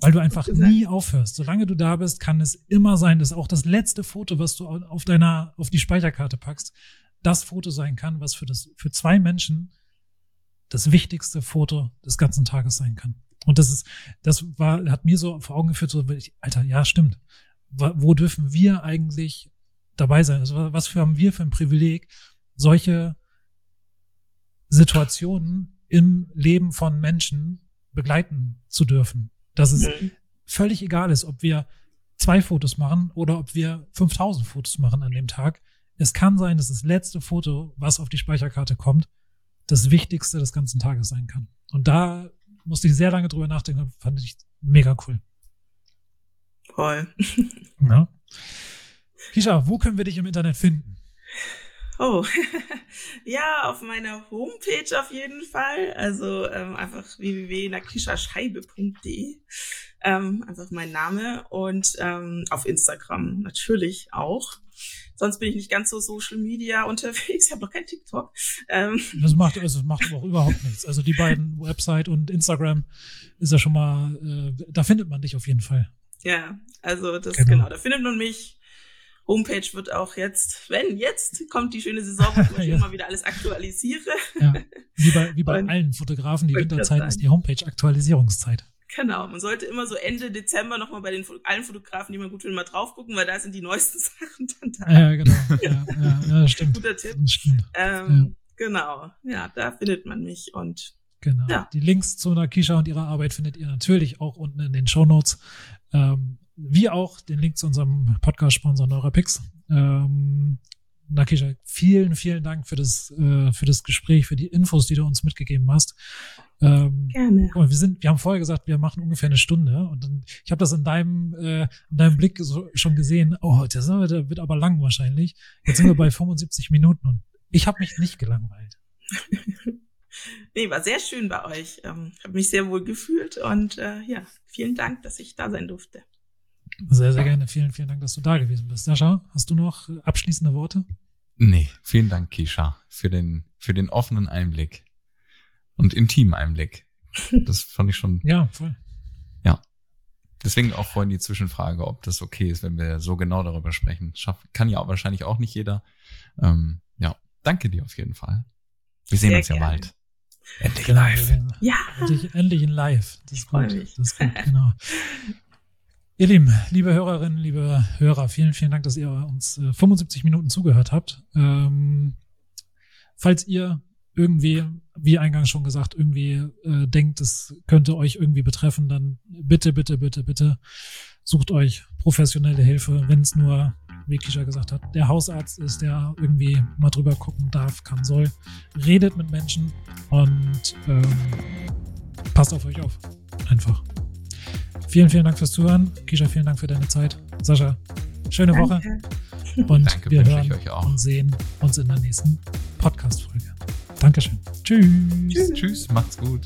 weil du einfach nie aufhörst. Solange du da bist, kann es immer sein, dass auch das letzte Foto, was du auf deiner, auf die Speicherkarte packst, das Foto sein kann, was für das, für zwei Menschen das wichtigste Foto des ganzen Tages sein kann. Und das ist, das war, hat mir so vor Augen geführt, so, Alter, ja, stimmt. Wo dürfen wir eigentlich dabei sein. Also was für haben wir für ein Privileg, solche Situationen im Leben von Menschen begleiten zu dürfen. Dass es mhm. völlig egal ist, ob wir zwei Fotos machen oder ob wir 5000 Fotos machen an dem Tag. Es kann sein, dass das letzte Foto, was auf die Speicherkarte kommt, das wichtigste des ganzen Tages sein kann. Und da musste ich sehr lange drüber nachdenken, fand ich mega cool. Voll. Ja. Kisha, wo können wir dich im Internet finden? Oh, ja, auf meiner Homepage auf jeden Fall. Also ähm, einfach www.nakishascheibe.de. Ähm, einfach mein Name und ähm, auf Instagram natürlich auch. Sonst bin ich nicht ganz so Social Media unterwegs. Ich habe noch kein TikTok. Ähm. Das macht also das macht auch überhaupt nichts. Also die beiden Website und Instagram ist ja schon mal, äh, da findet man dich auf jeden Fall. Ja, also das genau, genau da findet man mich Homepage wird auch jetzt, wenn jetzt kommt die schöne Saison, wo ich ja. immer wieder alles aktualisiere. Ja. Wie bei, wie bei allen Fotografen, die Winterzeit ist die Homepage Aktualisierungszeit. Genau, man sollte immer so Ende Dezember nochmal bei den allen Fotografen, die man gut findet, mal drauf gucken, weil da sind die neuesten Sachen dann da. Ja, genau. ja, ja, ja, stimmt. Guter Tipp. Stimmt. Ähm, ja. Genau, ja, da findet man mich und Genau. Ja. Die Links zu Nakisha und ihrer Arbeit findet ihr natürlich auch unten in den Show Notes. Ähm, wie auch den Link zu unserem Podcast-Sponsor Neurapix. Ähm, Nakisha, vielen, vielen Dank für das, äh, für das Gespräch, für die Infos, die du uns mitgegeben hast. Ähm, Gerne. wir sind, wir haben vorher gesagt, wir machen ungefähr eine Stunde und dann, ich habe das in deinem, äh, in deinem Blick so, schon gesehen. Oh, das wird aber lang wahrscheinlich. Jetzt sind wir bei 75 Minuten und ich habe mich nicht gelangweilt. nee, war sehr schön bei euch. Ähm, habe mich sehr wohl gefühlt und äh, ja, vielen Dank, dass ich da sein durfte. Sehr, sehr gerne. Vielen, vielen Dank, dass du da gewesen bist. Sascha, hast du noch abschließende Worte? Nee, vielen Dank, Kisha, für den, für den offenen Einblick und intimen Einblick. Das fand ich schon. ja, voll. Ja. Deswegen auch vorhin die Zwischenfrage, ob das okay ist, wenn wir so genau darüber sprechen. Schaff, kann ja auch wahrscheinlich auch nicht jeder. Ähm, ja, danke dir auf jeden Fall. Wir sehen Sehr uns ja gerne. bald. Endlich genau, live. Ja. Endlich, endlich in live. Das ist gut. Das ist gut, genau. Ihr Lieben, liebe Hörerinnen, liebe Hörer, vielen, vielen Dank, dass ihr uns äh, 75 Minuten zugehört habt. Ähm, falls ihr irgendwie, wie eingangs schon gesagt, irgendwie äh, denkt, es könnte euch irgendwie betreffen, dann bitte, bitte, bitte, bitte sucht euch professionelle Hilfe, wenn es nur, wie Kisha gesagt hat, der Hausarzt ist, der irgendwie mal drüber gucken darf, kann, soll. Redet mit Menschen und ähm, passt auf euch auf. Einfach. Vielen, vielen Dank fürs Zuhören. Kisha, vielen Dank für deine Zeit. Sascha, schöne Danke. Woche. Und Danke, wir hören und sehen uns in der nächsten Podcast-Folge. Dankeschön. Tschüss. Tschüss. Tschüss. Macht's gut.